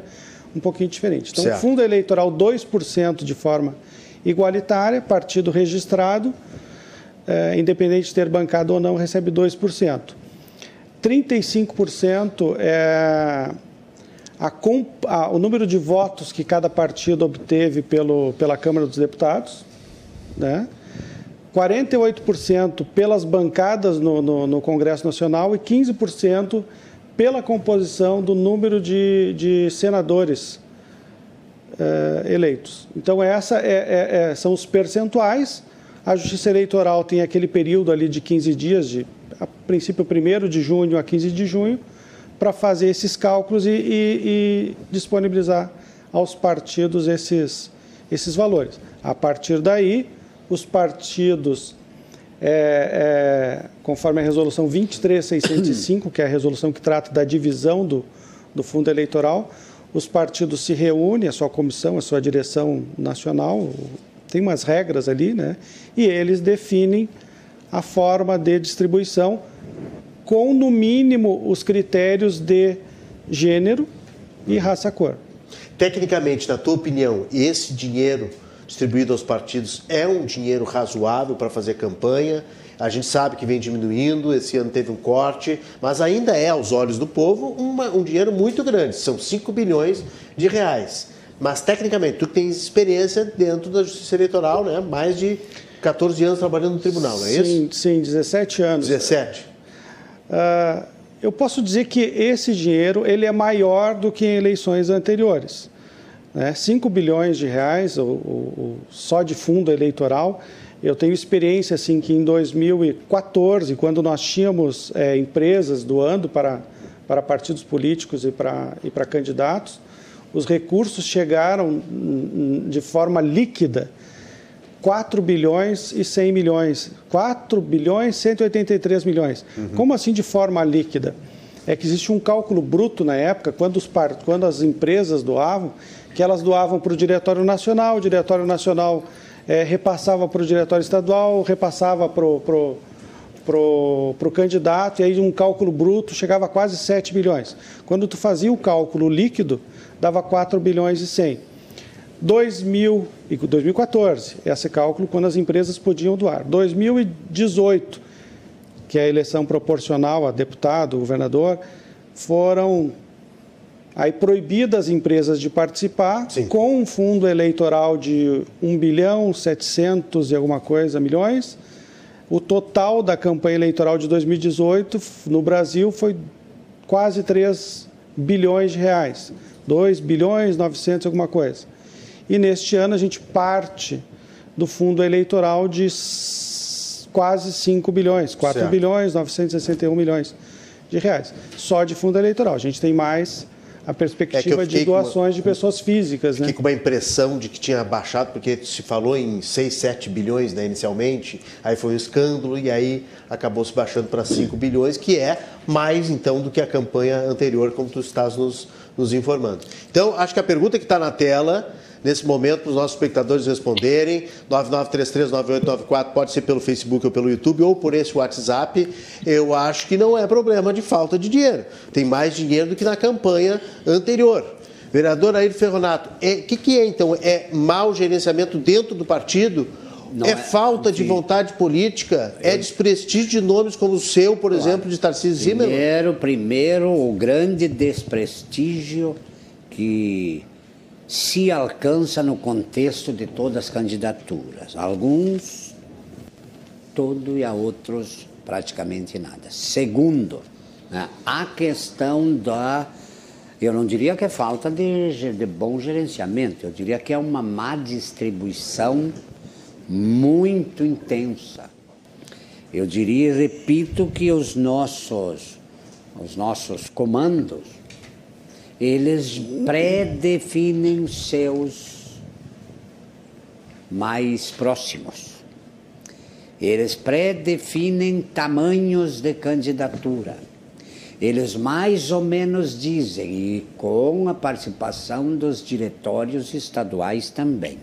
um pouquinho diferente. Então, certo. fundo eleitoral 2% de forma igualitária, partido registrado, é, independente de ter bancado ou não, recebe 2%. 35% é a, a, o número de votos que cada partido obteve pelo, pela Câmara dos Deputados, né? 48% pelas bancadas no, no, no, Congresso Nacional e 15% pela composição do número de, de senadores é, eleitos. Então, essa é, é, é, são os percentuais. A Justiça Eleitoral tem aquele período ali de 15 dias, de, a princípio 1 de junho a 15 de junho, para fazer esses cálculos e, e, e, disponibilizar aos partidos esses, esses valores. A partir daí, os partidos, é, é, conforme a resolução 23605, que é a resolução que trata da divisão do, do fundo eleitoral, os partidos se reúnem, a sua comissão, a sua direção nacional, tem umas regras ali, né? E eles definem a forma de distribuição com, no mínimo, os critérios de gênero e raça-cor. Tecnicamente, na tua opinião, esse dinheiro distribuído aos partidos é um dinheiro razoável para fazer campanha? A gente sabe que vem diminuindo, esse ano teve um corte, mas ainda é, aos olhos do povo, uma, um dinheiro muito grande. São 5 bilhões de reais. Mas, tecnicamente, tu que tens experiência dentro da Justiça Eleitoral, né? mais de 14 anos trabalhando no tribunal, não é sim, isso? Sim, 17 anos. 17. Uh, eu posso dizer que esse dinheiro ele é maior do que em eleições anteriores. Né? 5 bilhões de reais, só de fundo eleitoral. Eu tenho experiência assim que em 2014, quando nós tínhamos é, empresas doando para, para partidos políticos e para, e para candidatos, os recursos chegaram de forma líquida 4 bilhões e 100 milhões. 4 bilhões e 183 milhões. Uhum. Como assim de forma líquida? É que existe um cálculo bruto na época, quando, os, quando as empresas doavam, que elas doavam para o Diretório Nacional, o Diretório Nacional é, repassava para o Diretório Estadual, repassava para o pro, pro, pro candidato, e aí um cálculo bruto chegava a quase 7 bilhões. Quando tu fazia o cálculo líquido, dava 4 bilhões e 100. 2000 e 2014, esse cálculo quando as empresas podiam doar. 2018, que é a eleição proporcional a deputado, governador, foram aí proibidas as empresas de participar Sim. com um fundo eleitoral de 1 bilhão 700 e alguma coisa milhões. O total da campanha eleitoral de 2018 no Brasil foi quase 3 bilhões de reais. 2 bilhões 900 alguma coisa. E neste ano a gente parte do fundo eleitoral de quase 5 bilhões, 4 certo. bilhões 961 milhões de reais, só de fundo eleitoral. A gente tem mais a perspectiva é de doações uma, de pessoas físicas. Fiquei né? com uma impressão de que tinha baixado, porque se falou em 6, 7 bilhões né, inicialmente, aí foi um escândalo e aí acabou se baixando para 5 bilhões, que é mais então do que a campanha anterior, como tu estás nos, nos informando. Então, acho que a pergunta que está na tela nesse momento para os nossos espectadores responderem. 99339894 pode ser pelo Facebook ou pelo YouTube ou por esse WhatsApp. Eu acho que não é problema de falta de dinheiro. Tem mais dinheiro do que na campanha anterior. Vereador Ayrton Ferronato, o é, que, que é então? É mau gerenciamento dentro do partido? É, é, falta de vontade política? É eu... É desprestígio de nomes como o seu, por claro. exemplo, de Tarcísio Zimmermann? Primeiro, primeiro, o grande desprestígio que se alcança no contexto de todas as candidaturas. Alguns, todo e a outros, praticamente nada. Segundo, né, a questão da. Eu não diria que é falta de, de bom gerenciamento, eu diria que é uma má distribuição muito intensa. Eu diria, repito, que os nossos, os nossos comandos eles predefinem seus mais próximos. Eles predefinem tamanhos de candidatura. Eles mais ou menos dizem, e com a participação dos diretórios estaduais também.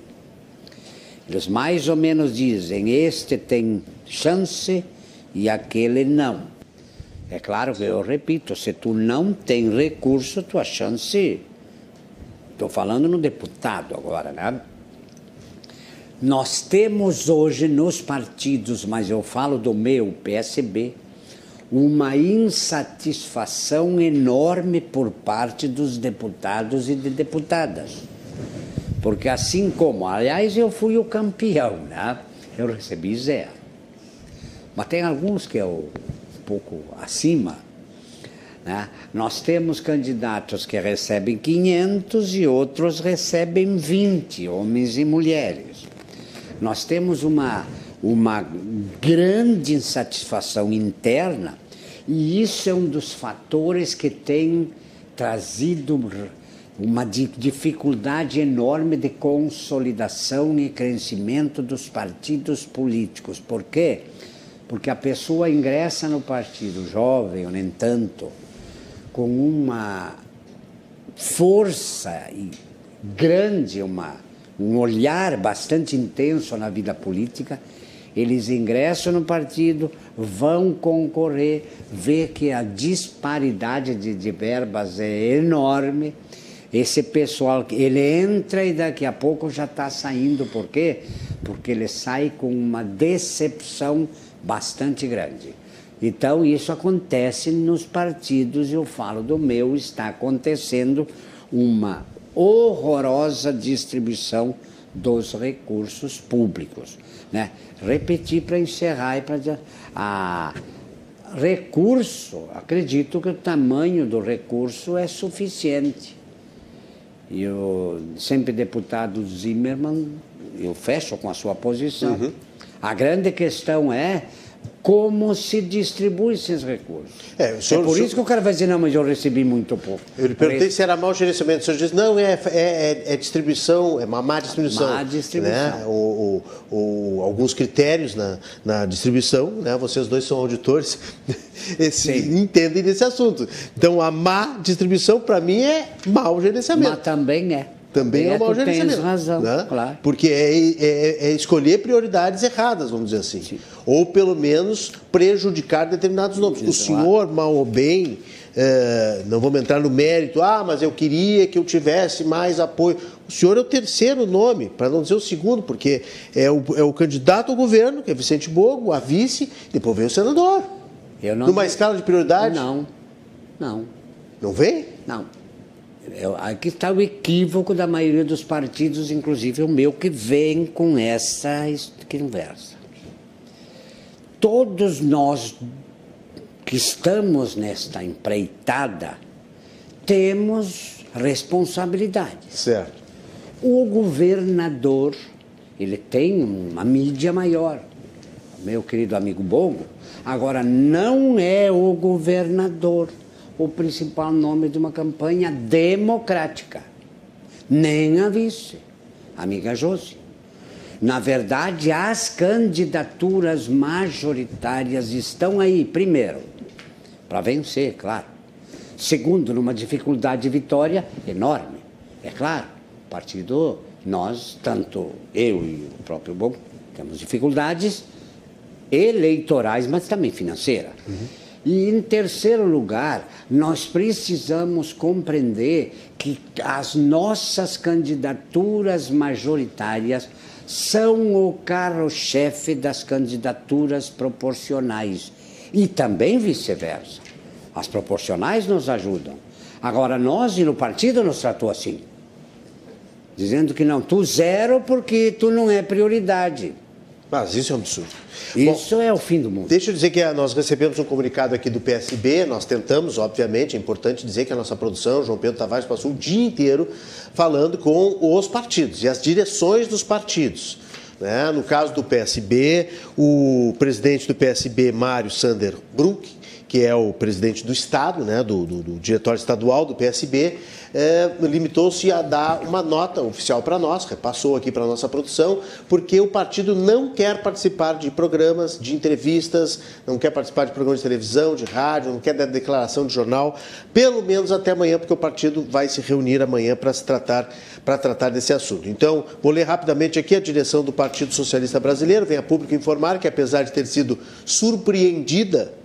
Eles mais ou menos dizem: este tem chance e aquele não. É claro que eu repito, se tu não tem recurso, tua chance. Estou falando no deputado agora, né? Nós temos hoje nos partidos, mas eu falo do meu PSB, uma insatisfação enorme por parte dos deputados e de deputadas. Porque assim como, aliás, eu fui o campeão, né? Eu recebi zero. Mas tem alguns que eu pouco acima, né? nós temos candidatos que recebem 500 e outros recebem 20, homens e mulheres. Nós temos uma, uma grande insatisfação interna e isso é um dos fatores que tem trazido uma dificuldade enorme de consolidação e crescimento dos partidos políticos. Por quê? Porque a pessoa ingressa no partido, jovem ou nem tanto, com uma força grande, uma, um olhar bastante intenso na vida política, eles ingressam no partido, vão concorrer, vê que a disparidade de, de verbas é enorme. Esse pessoal, ele entra e daqui a pouco já está saindo. Por quê? Porque ele sai com uma decepção bastante grande. Então, isso acontece nos partidos, eu falo do meu, está acontecendo uma horrorosa distribuição dos recursos públicos. Né? Repetir para encerrar e para. A recurso, acredito que o tamanho do recurso é suficiente. E o sempre deputado Zimmermann, eu fecho com a sua posição. Uhum a grande questão é como se distribui esses recursos. É, senhor, é por isso que o cara vai dizer, não, mas eu recebi muito pouco. Eu lhe perguntei se era mau gerenciamento. O senhor diz, não, é, é, é, é distribuição, é uma má distribuição. Má distribuição. Né? O, o, o, alguns critérios na, na distribuição, né? vocês dois são auditores, esse, entendem desse assunto. Então, a má distribuição, para mim, é mau gerenciamento. Mas também é também é, é mau gerenciamento. Tens razão, né? claro. Porque é, é, é, escolher prioridades erradas, vamos dizer assim. Sim. Ou pelo menos prejudicar determinados nomes. Exato. O senhor, mal ou bem, é, não vamos entrar no mérito, ah, mas eu queria que eu tivesse mais apoio. O senhor é o terceiro nome, para não dizer o segundo, porque é o, é o candidato ao governo, que é Vicente Bogo, a vice, depois vem o senador. Eu não Numa escala de prioridade? Não, não. Não vem? Não. É, aqui está o equívoco da maioria dos partidos, inclusive o meu, que vem com essa conversa. Todos nós que estamos nesta empreitada temos responsabilidades. Certo. O governador, ele tem uma mídia maior. Meu querido amigo Bongo, agora não é o governador o principal nome de uma campanha democrática. Nem a vice, amiga Josi. Na verdade, as candidaturas majoritárias estão aí, primeiro, para vencer, claro. Segundo, numa dificuldade de vitória enorme. É claro, o partido, nós, tanto eu e o próprio Bom, temos dificuldades eleitorais, mas também financeiras. Uhum. E, em terceiro lugar, nós precisamos compreender que as nossas candidaturas majoritárias são o carro-chefe das candidaturas proporcionais e também vice-versa. As proporcionais nos ajudam. Agora, nós e no partido nos tratou assim, dizendo que não, tu zero porque tu não é prioridade. Mas isso é um absurdo. Isso Bom, é o fim do mundo. Deixa eu dizer que nós recebemos um comunicado aqui do PSB, nós tentamos, obviamente, é importante dizer que a nossa produção, João Pedro Tavares, passou o dia inteiro falando com os partidos e as direções dos partidos. Né? No caso do PSB, o presidente do PSB, Mário Sander Brunk, que é o presidente do Estado, né, do, do, do diretório estadual do PSB, é, limitou-se a dar uma nota oficial para nós, repassou aqui para a nossa produção, porque o partido não quer participar de programas, de entrevistas, não quer participar de programas de televisão, de rádio, não quer dar declaração de jornal, pelo menos até amanhã, porque o partido vai se reunir amanhã para se tratar para tratar desse assunto. Então, vou ler rapidamente aqui a direção do Partido Socialista Brasileiro, vem a público informar que apesar de ter sido surpreendida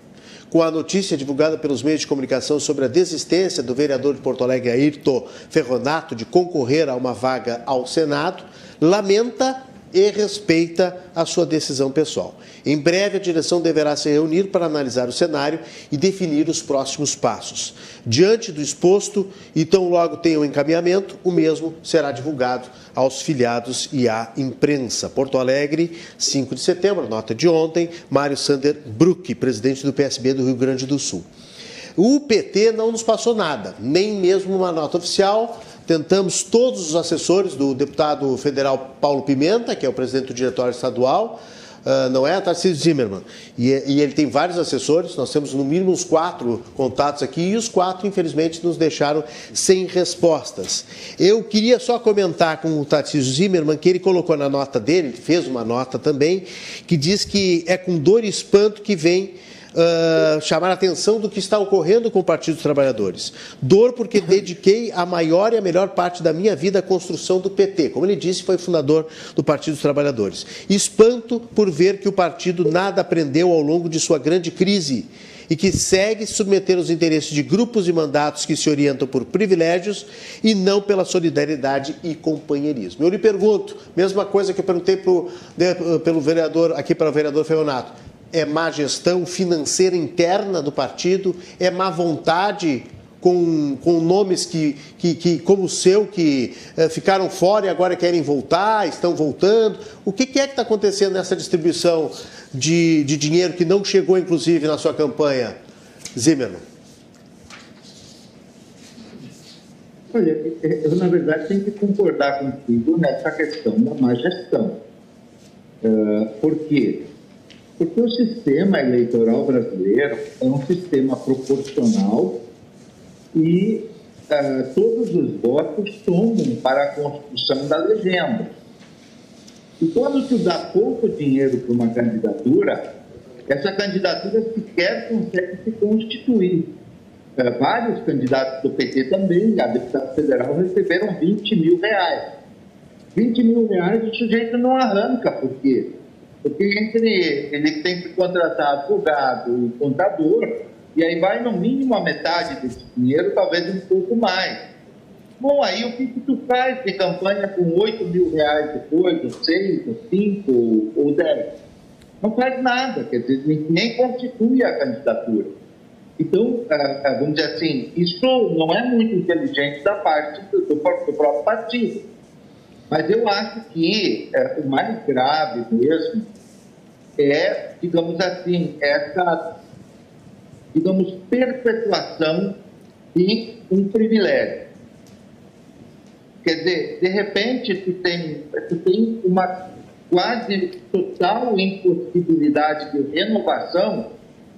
com a notícia divulgada pelos meios de comunicação sobre a desistência do vereador de Porto Alegre, Ayrton Ferronato, de concorrer a uma vaga ao Senado, lamenta e respeita a sua decisão pessoal. Em breve, a direção deverá se reunir para analisar o cenário e definir os próximos passos. Diante do exposto, e tão logo tenha o um encaminhamento, o mesmo será divulgado aos filiados e à imprensa. Porto Alegre, 5 de setembro, nota de ontem, Mário Sander Bruck, presidente do PSB do Rio Grande do Sul. O PT não nos passou nada, nem mesmo uma nota oficial, Tentamos todos os assessores do deputado federal Paulo Pimenta, que é o presidente do diretório estadual, Uh, não é? Tarcísio Zimmermann. E, e, ele tem vários assessores, nós temos no mínimo uns quatro contatos aqui, e os quatro, infelizmente, nos deixaram sem respostas. Eu queria só comentar com o Tarcísio Zimmermann que ele colocou na nota dele, fez uma nota também, que diz que é com dor e espanto que vem uh, chamar a atenção do que está ocorrendo com o Partido dos Trabalhadores. Dor porque dediquei a maior e a melhor parte da minha vida à construção do PT. Como ele disse, foi fundador do Partido dos Trabalhadores. Espanto por ver que o partido nada aprendeu ao longo de sua grande crise e que segue submeter os interesses de grupos e mandatos que se orientam por privilégios e não pela solidariedade e companheirismo. Eu lhe pergunto, mesma coisa que eu perguntei pro, pelo vereador, aqui para o vereador Feonato, é má gestão financeira interna do partido, é má vontade com, com nomes que, que, que, como o seu, que eh, ficaram fora e agora querem voltar, estão voltando. O que, que é que está acontecendo nessa distribuição de, de dinheiro que não chegou, inclusive, na sua campanha, Zimmermann? Olha, eu, na verdade, tenho que concordar contigo nessa questão da má gestão. Uh, por quê? Porque o sistema eleitoral brasileiro é um sistema proporcional e uh, todos os votos somam para a construção da legenda. E quando tu dá pouco dinheiro para uma candidatura, essa candidatura sequer consegue se constituir. Uh, vários candidatos do PT também, a deputada federal, receberam 20 mil reais. 20 mil reais o sujeito não arranca, por quê? Porque entre ele tem que contratar advogado e contador, e aí vai no mínimo a metade desse dinheiro, talvez um pouco mais. Bom, aí o que, que tu faz de campanha com 8 mil reais depois, ou 6, ou 5, ou 10? Não faz nada, quer dizer, nem constitui a candidatura. Então, ah, ah, vamos dizer assim, isso não é muito inteligente da parte do, do próprio partido. Mas eu acho que é, o mais grave mesmo é, digamos assim, essa, digamos, perpetuação de um privilégio. Quer dizer, de repente, tu tem, tu tem uma quase total impossibilidade de renovação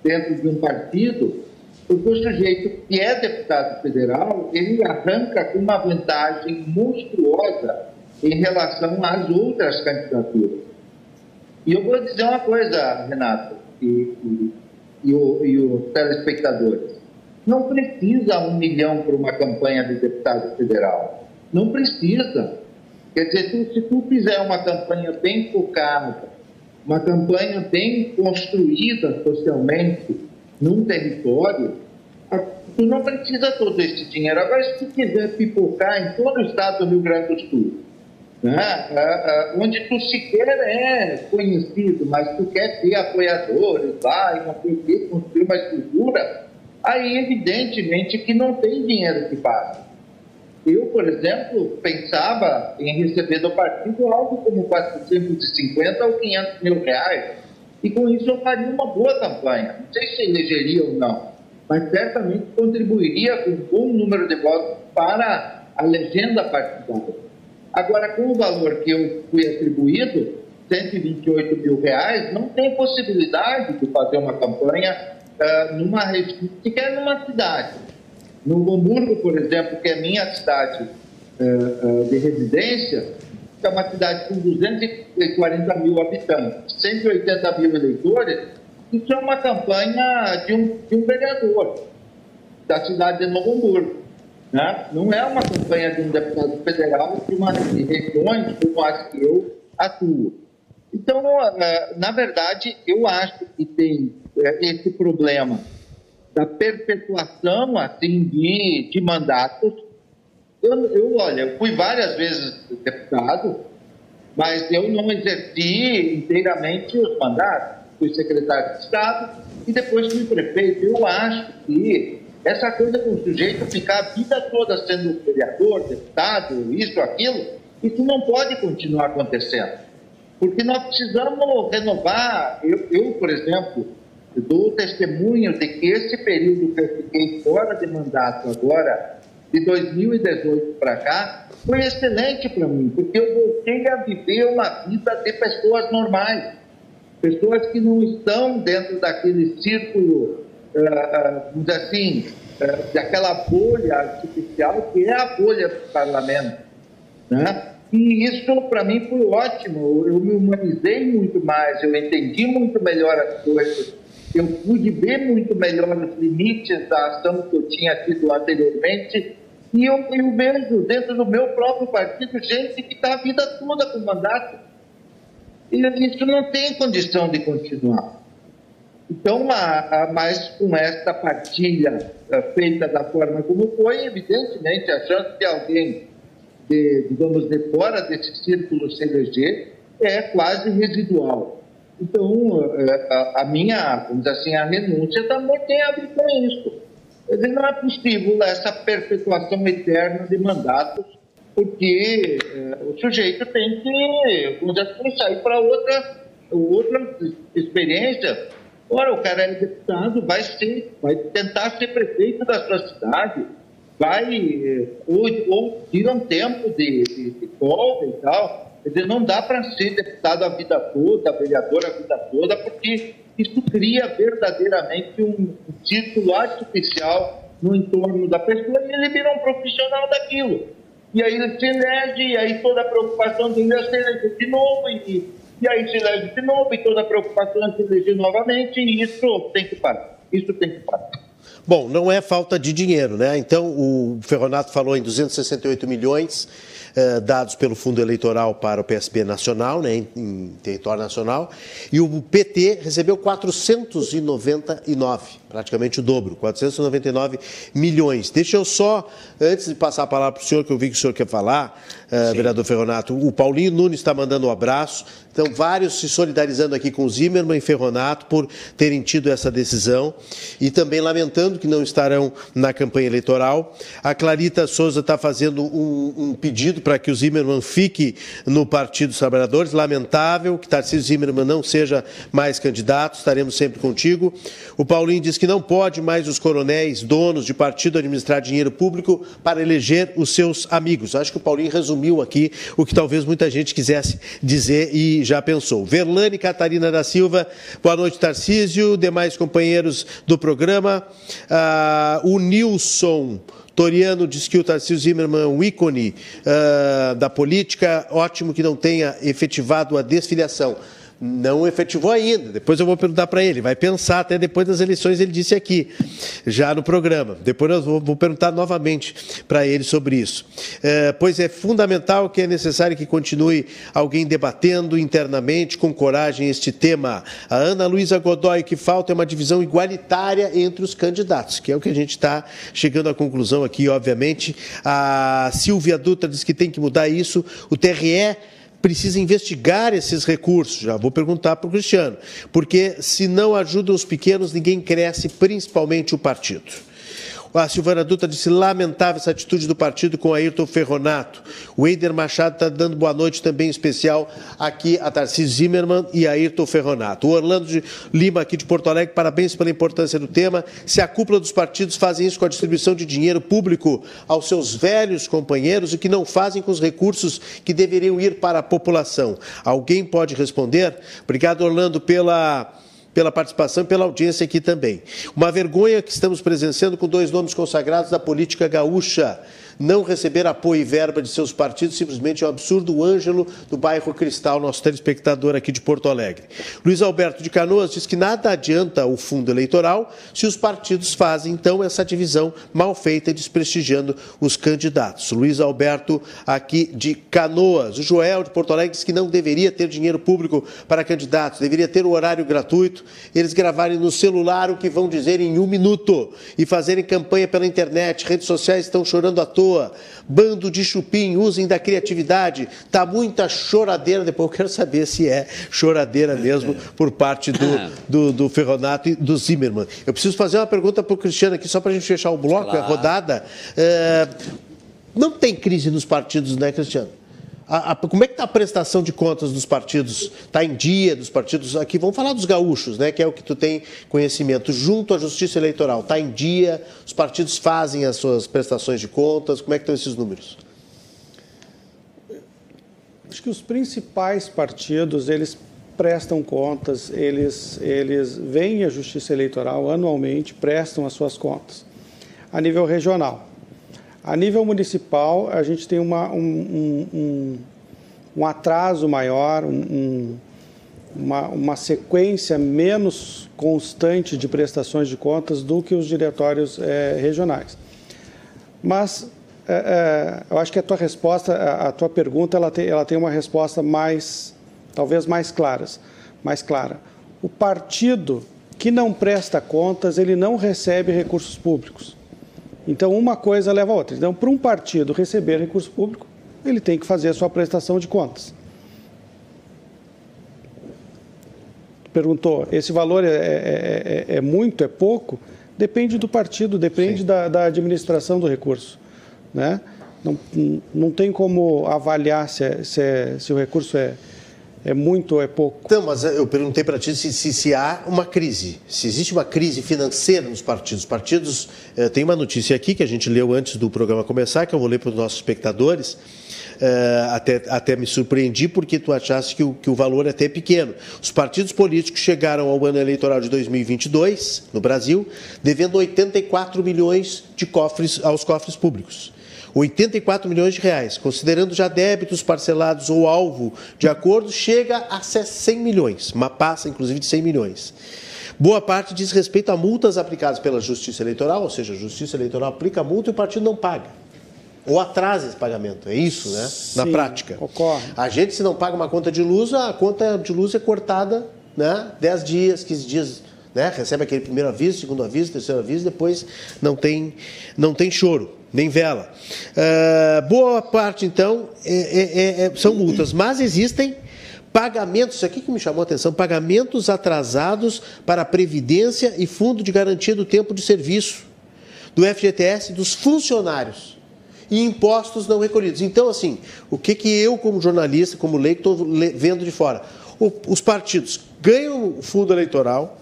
dentro de um partido Porque o sujeito que é deputado federal, ele arranca uma vantagem monstruosa em relação às outras candidaturas. E eu vou dizer uma coisa, Renato, e, e, e, o, e os telespectadores. Não precisa um milhão para uma campanha de deputado federal. Não precisa. Quer dizer, tu, se tu fizer uma campanha bem focada, uma campanha bem construída socialmente num território, tu não precisa todo esse dinheiro. Agora, se tu quiser pipocar em todo o estado do Rio Grande do Sul, né, onde tu sequer é conhecido, mas tu quer ter apoiadores lá e construir, construir uma estrutura, aí evidentemente que não tem dinheiro que pague. Eu, por exemplo, pensava em receber do partido algo como 450 ou 500 mil reais. E com isso eu faria uma boa campanha. Não sei se elegeria ou não, mas certamente contribuiria com um bom número de votos para a legenda partidária. Agora, com o valor que eu fui atribuído, 128 mil reais, não tem possibilidade de fazer uma campanha uh, numa sequer numa cidade. No Hamburgo, por exemplo, que é minha cidade uh, uh, de residência, que é uma cidade com 240 mil habitantes, 180 mil eleitores, isso é uma campanha de um, de um vereador da cidade de Novo Hamburgo. Né? Não é uma campanha de um deputado federal de uma de regiões como as que eu atuo. Então, na verdade, eu acho que tem esse problema da perpetuação assim de, de mandatos. Eu, eu, olha, eu fui várias vezes deputado, mas eu não exerci inteiramente os mandatos. Fui secretário de Estado e depois fui prefeito. Eu acho que essa coisa do sujeito ficar a vida toda sendo vereador, deputado, isso, aquilo, isso não pode continuar acontecendo. Porque nós precisamos renovar. Eu, eu por exemplo, dou testemunho de que esse período que eu fiquei fora de mandato agora, de 2018 para cá, foi excelente para mim, porque eu voltei a viver uma vida de pessoas normais, pessoas que não estão dentro daquele círculo, uh, assim, uh, daquela bolha artificial que é a bolha do parlamento, né? E isso para mim foi ótimo. Eu me humanizei muito mais, eu entendi muito melhor as coisas eu pude ver muito melhor os limites da ação que eu tinha tido anteriormente e eu, eu vejo dentro do meu próprio partido gente que está a vida toda com mandato. E isso não tem condição de continuar. Então, a, a, mas com esta partilha a, feita da forma como foi, evidentemente, a chance de alguém, de, digamos, de fora desse círculo se eleger é quase residual. Então, é, a minha, vamos dizer assim, a renúncia também tem a ver com isso. Quer dizer, não é possível essa perpetuação eterna de mandatos, porque é, o sujeito tem que, vamos dizer assim, sair para outra, outra experiência. Ora, o cara é deputado, vai ser, vai tentar ser prefeito da sua cidade, vai, é, ou, ou tira um tempo de, de, de folga e tal, Quer dizer, não dá para ser deputado a vida toda, vereador a vida toda, porque isso cria verdadeiramente um círculo artificial no entorno da pessoa e ele vira um profissional daquilo. E aí ele se elege, e aí toda a preocupação dele é se eleger de novo, e, e aí se elege de novo, e toda a preocupação é se eleger novamente, e isso tem que parar. Isso tem que parar. Bom, não é falta de dinheiro, né? Então, o Ferronato falou em 268 milhões eh, dados pelo Fundo Eleitoral para o PSB nacional, né, em, em, território nacional, e o PT recebeu 499, praticamente o dobro, 499 milhões. Deixa eu só, antes de passar a palavra para o senhor, que eu vi que o senhor quer falar, uh, vereador Ferronato, o Paulinho Nunes está mandando um abraço, então vários se solidarizando aqui com Zimmermann e Ferronato por terem tido essa decisão e também lamentando que não estarão na campanha eleitoral. A Clarita Souza está fazendo um, um pedido para que o Zimmermann fique no Partido dos Trabalhadores. Lamentável que Tarcísio Zimmermann não seja mais candidato, estaremos sempre contigo. O Paulinho diz que não pode mais os coronéis, donos de partido, administrar dinheiro público para eleger os seus amigos. Acho que o Paulinho resumiu aqui o que talvez muita gente quisesse dizer e já pensou. Verlane Catarina da Silva, boa noite, Tarcísio, demais companheiros do programa. Uh, o Nilson Toriano diz que o Tarcísio Zimmermann é um ícone uh, da política, ótimo que não tenha efetivado a desfiliação não efetivou ainda. Depois eu vou perguntar para ele. Vai pensar até depois das eleições, ele disse aqui, já no programa. Depois eu vou, vou perguntar novamente para ele sobre isso. É, pois é fundamental que é necessário que continue alguém debatendo internamente, com coragem, este tema. A Ana Luísa Godoy, que falta é uma divisão igualitária entre os candidatos, que é o que a gente está chegando à conclusão aqui, obviamente. A Silvia Dutra diz que tem que mudar isso. O TRE precisa investigar esses recursos. Já vou perguntar para o Cristiano, porque se não ajudam os pequenos, ninguém cresce, principalmente o partido. A Silvana Dutra disse lamentável essa atitude do partido com Ayrton Ferronato. O Eider Machado está dando boa noite também especial aqui a Tarcísio Zimmermann e a Ayrton Ferronato. O Orlando de Lima aqui de Porto Alegre, parabéns pela importância do tema. Se a cúpula dos partidos fazem isso com a distribuição de dinheiro público aos seus velhos companheiros, o que não fazem com os recursos que deveriam ir para a população? Alguém pode responder? Obrigado, Orlando, pela pela participação e pela audiência aqui também. Uma vergonha que estamos presenciando com dois nomes consagrados da política gaúcha não receber apoio e verba de seus partidos simplesmente é um absurdo. O Ângelo, do bairro Cristal, nosso telespectador aqui de Porto Alegre. Luiz Alberto de Canoas diz que nada adianta o fundo eleitoral se os partidos fazem, então, essa divisão mal feita, desprestigiando os candidatos. Luiz Alberto, aqui de Canoas. O Joel, de Porto Alegre, diz que não deveria ter dinheiro público para candidatos, deveria ter o horário gratuito, eles gravarem no celular o que vão dizer em um minuto e fazerem campanha pela internet. Redes sociais estão chorando à toa pessoa. Bando de chupim, usem da criatividade. Tá muita choradeira. Depois eu quero saber se é choradeira mesmo por parte do, do, do Ferronato e do Zimmermann. Eu preciso fazer uma pergunta para o Cristiano aqui, só para a gente fechar o bloco, claro. a rodada. É, não tem crise nos partidos, né, Cristiano? A, a, como é que está a prestação de contas dos partidos? Está em dia dos partidos? Aqui vamos falar dos gaúchos, né? Que é o que tu tem conhecimento. Junto à Justiça Eleitoral, está em dia? Os partidos fazem as suas prestações de contas? Como é que estão esses números? Acho que os principais partidos, eles prestam contas, eles, eles vêm à Justiça Eleitoral anualmente, prestam as suas contas. A nível regional, a nível municipal, a gente tem uma, um, um, um, atraso maior, um, uma, uma sequência menos constante de prestações de contas do que os diretórios é, regionais. Mas é, é, eu acho que a tua resposta, a, a tua pergunta, ela tem, ela tem uma resposta mais, talvez mais claras, mais clara. O partido que não presta contas, ele não recebe recursos públicos. Então, uma coisa leva a outra. Então, para um partido receber recurso público, ele tem que fazer a sua prestação de contas. Perguntou, esse valor é, é, é, é muito, é pouco? Depende do partido, depende da, da, administração do recurso. Né? Não, não tem como avaliar se, é, se, é, se o recurso é, é muito ou é pouco? Então, mas eu perguntei para ti se, se, se, há uma crise, se existe uma crise financeira nos partidos. Os partidos, eh, tem uma notícia aqui que a gente leu antes do programa começar, que eu vou ler para os nossos espectadores. Eh, até, até me surpreendi porque tu achaste que o, que o valor é até pequeno. Os partidos políticos chegaram ao ano eleitoral de 2022, no Brasil, devendo 84 milhões de cofres aos cofres públicos. 84 milhões de reais, considerando já débitos parcelados ou alvo de acordo, chega a 100 milhões, uma passa inclusive de 100 milhões. Boa parte diz respeito a multas aplicadas pela Justiça Eleitoral, ou seja, a Justiça Eleitoral aplica a multa e o partido não paga. Ou atrasa esse pagamento, é isso, né? Na Sim, prática. Ocorre. A gente, se não paga uma conta de luz, a conta de luz é cortada né? 10 dias, 15 dias né? Recebe aquele primeiro aviso, segundo aviso, terceiro aviso, depois não tem, não tem choro nem vela. Uh, boa parte, então, é, é, é, são multas, mas existem pagamentos, isso aqui que me chamou a atenção, pagamentos atrasados para Previdência e Fundo de Garantia do Tempo de Serviço do FGTS dos funcionários e impostos não recolhidos. Então, assim, o que, que eu, como jornalista, como leigo, estou vendo de fora? O, os partidos ganham fundo eleitoral,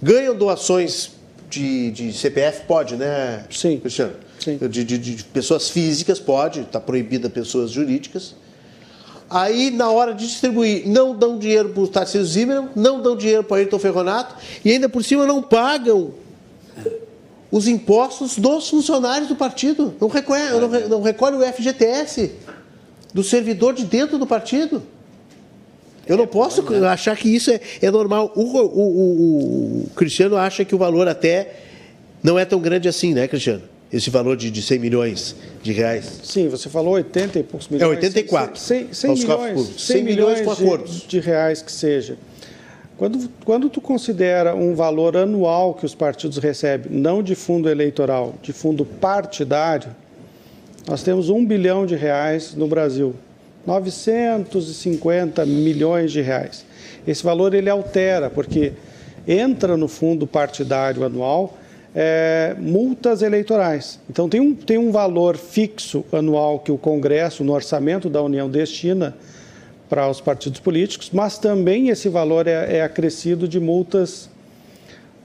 ganham doações de, de CPF, pode, né, Sim. Cristiano? De, de, de pessoas físicas, pode, está proibida pessoas jurídicas. Aí, na hora de distribuir, não dão dinheiro para o Tarcísio Zimmermann, não dão dinheiro para o Ayrton Ferronato e ainda por cima não pagam os impostos dos funcionários do partido. Não recolhe, não, não recolhe o FGTS do servidor de dentro do partido. Eu não posso achar que isso é, é normal. O, o, o, o, Cristiano acha que o valor até não é tão grande assim, né, Cristiano? Esse valor de, de 100 milhões de reais. Sim, você falou 80 e poucos milhões. É 84. 100, 100, 100 milhões, 100, 100 milhões com acordos. De, de reais que seja. Quando, quando tu considera um valor anual que os partidos recebem, não de fundo eleitoral, de fundo partidário, nós temos um bilhão de reais no Brasil, 950 milhões de reais. Esse valor ele altera, porque entra no fundo partidário anual é, multas eleitorais. Então tem um, tem um valor fixo anual que o Congresso, no orçamento da União, destina para os partidos políticos, mas também esse valor é, é acrescido de multas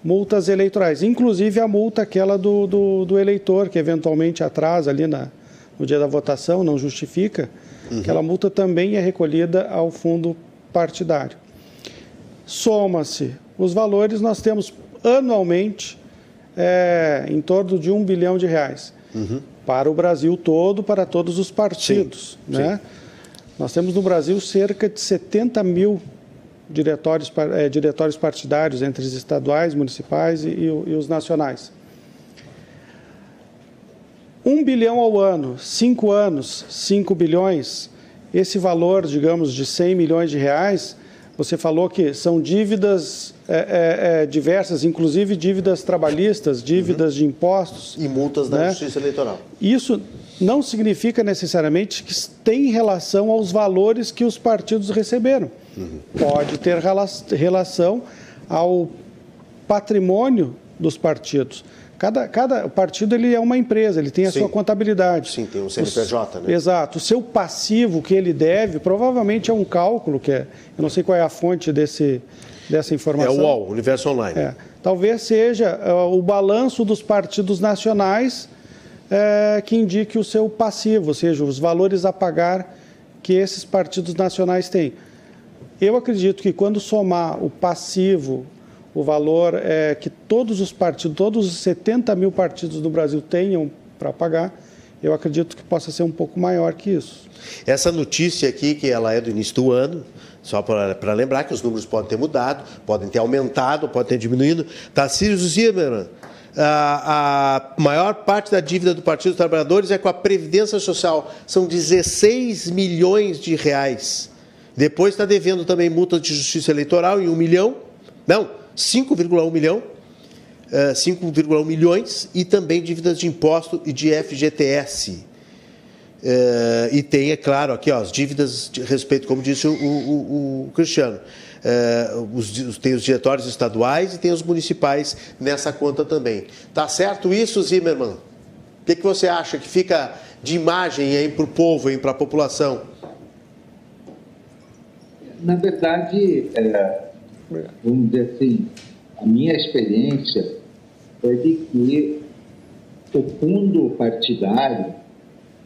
multas eleitorais, inclusive a multa aquela do, do, do eleitor, que eventualmente atrasa ali na, no dia da votação, não justifica, uhum. aquela multa também é recolhida ao fundo partidário. Soma-se os valores, nós temos anualmente é, em torno de um bilhão de reais uhum. para o Brasil todo, para todos os partidos. Sim, né? Sim. Nós temos no Brasil cerca de 70 mil diretórios, é, diretórios partidários entre os estaduais, municipais e, e os nacionais. Um bilhão ao ano, cinco anos, cinco bilhões, esse valor, digamos, de 100 milhões de reais, você falou que são dívidas é, é, é, diversas, inclusive dívidas trabalhistas, dívidas uhum. de impostos. E multas da né? Justiça Eleitoral. Isso não significa necessariamente que tem relação aos valores que os partidos receberam. Uhum. Pode ter relação ao patrimônio dos partidos. Cada, cada partido ele é uma empresa, ele tem a Sim. sua contabilidade. Sim, tem um CNPJ, né? Exato. O seu passivo que ele deve, provavelmente é um cálculo, que é, eu não sei qual é a fonte desse, dessa informação. É o UOL, Universo Online. É. Talvez seja uh, o balanço dos partidos nacionais uh, que indique o seu passivo, ou seja, os valores a pagar que esses partidos nacionais têm. Eu acredito que quando somar o passivo, o valor é, que todos os partidos, todos os 70 mil partidos do Brasil tenham para pagar, eu acredito que possa ser um pouco maior que isso. Essa notícia aqui, que ela é do início do ano, só para lembrar que os números podem ter mudado, podem ter aumentado, podem ter diminuído. Tarcísio Zimmermann, a, a, maior parte da dívida do Partido dos Trabalhadores é com a Previdência Social. São 16 milhões de reais. Depois está devendo também multa de justiça eleitoral em 1 milhão. Não, 5,1 milhão. 5,1 milhões e também dívidas de imposto e de FGTS. Uh, e tem, é claro, aqui ó, as dívidas de respeito, como disse o, o, o Cristiano. Uh, os, tem os diretórios estaduais e tem os municipais nessa conta também. Tá certo isso, Zimmermann? O que, que você acha que fica de imagem para o povo, para a população? Na verdade, é, vamos dizer assim, a minha experiência é de que o fundo partidário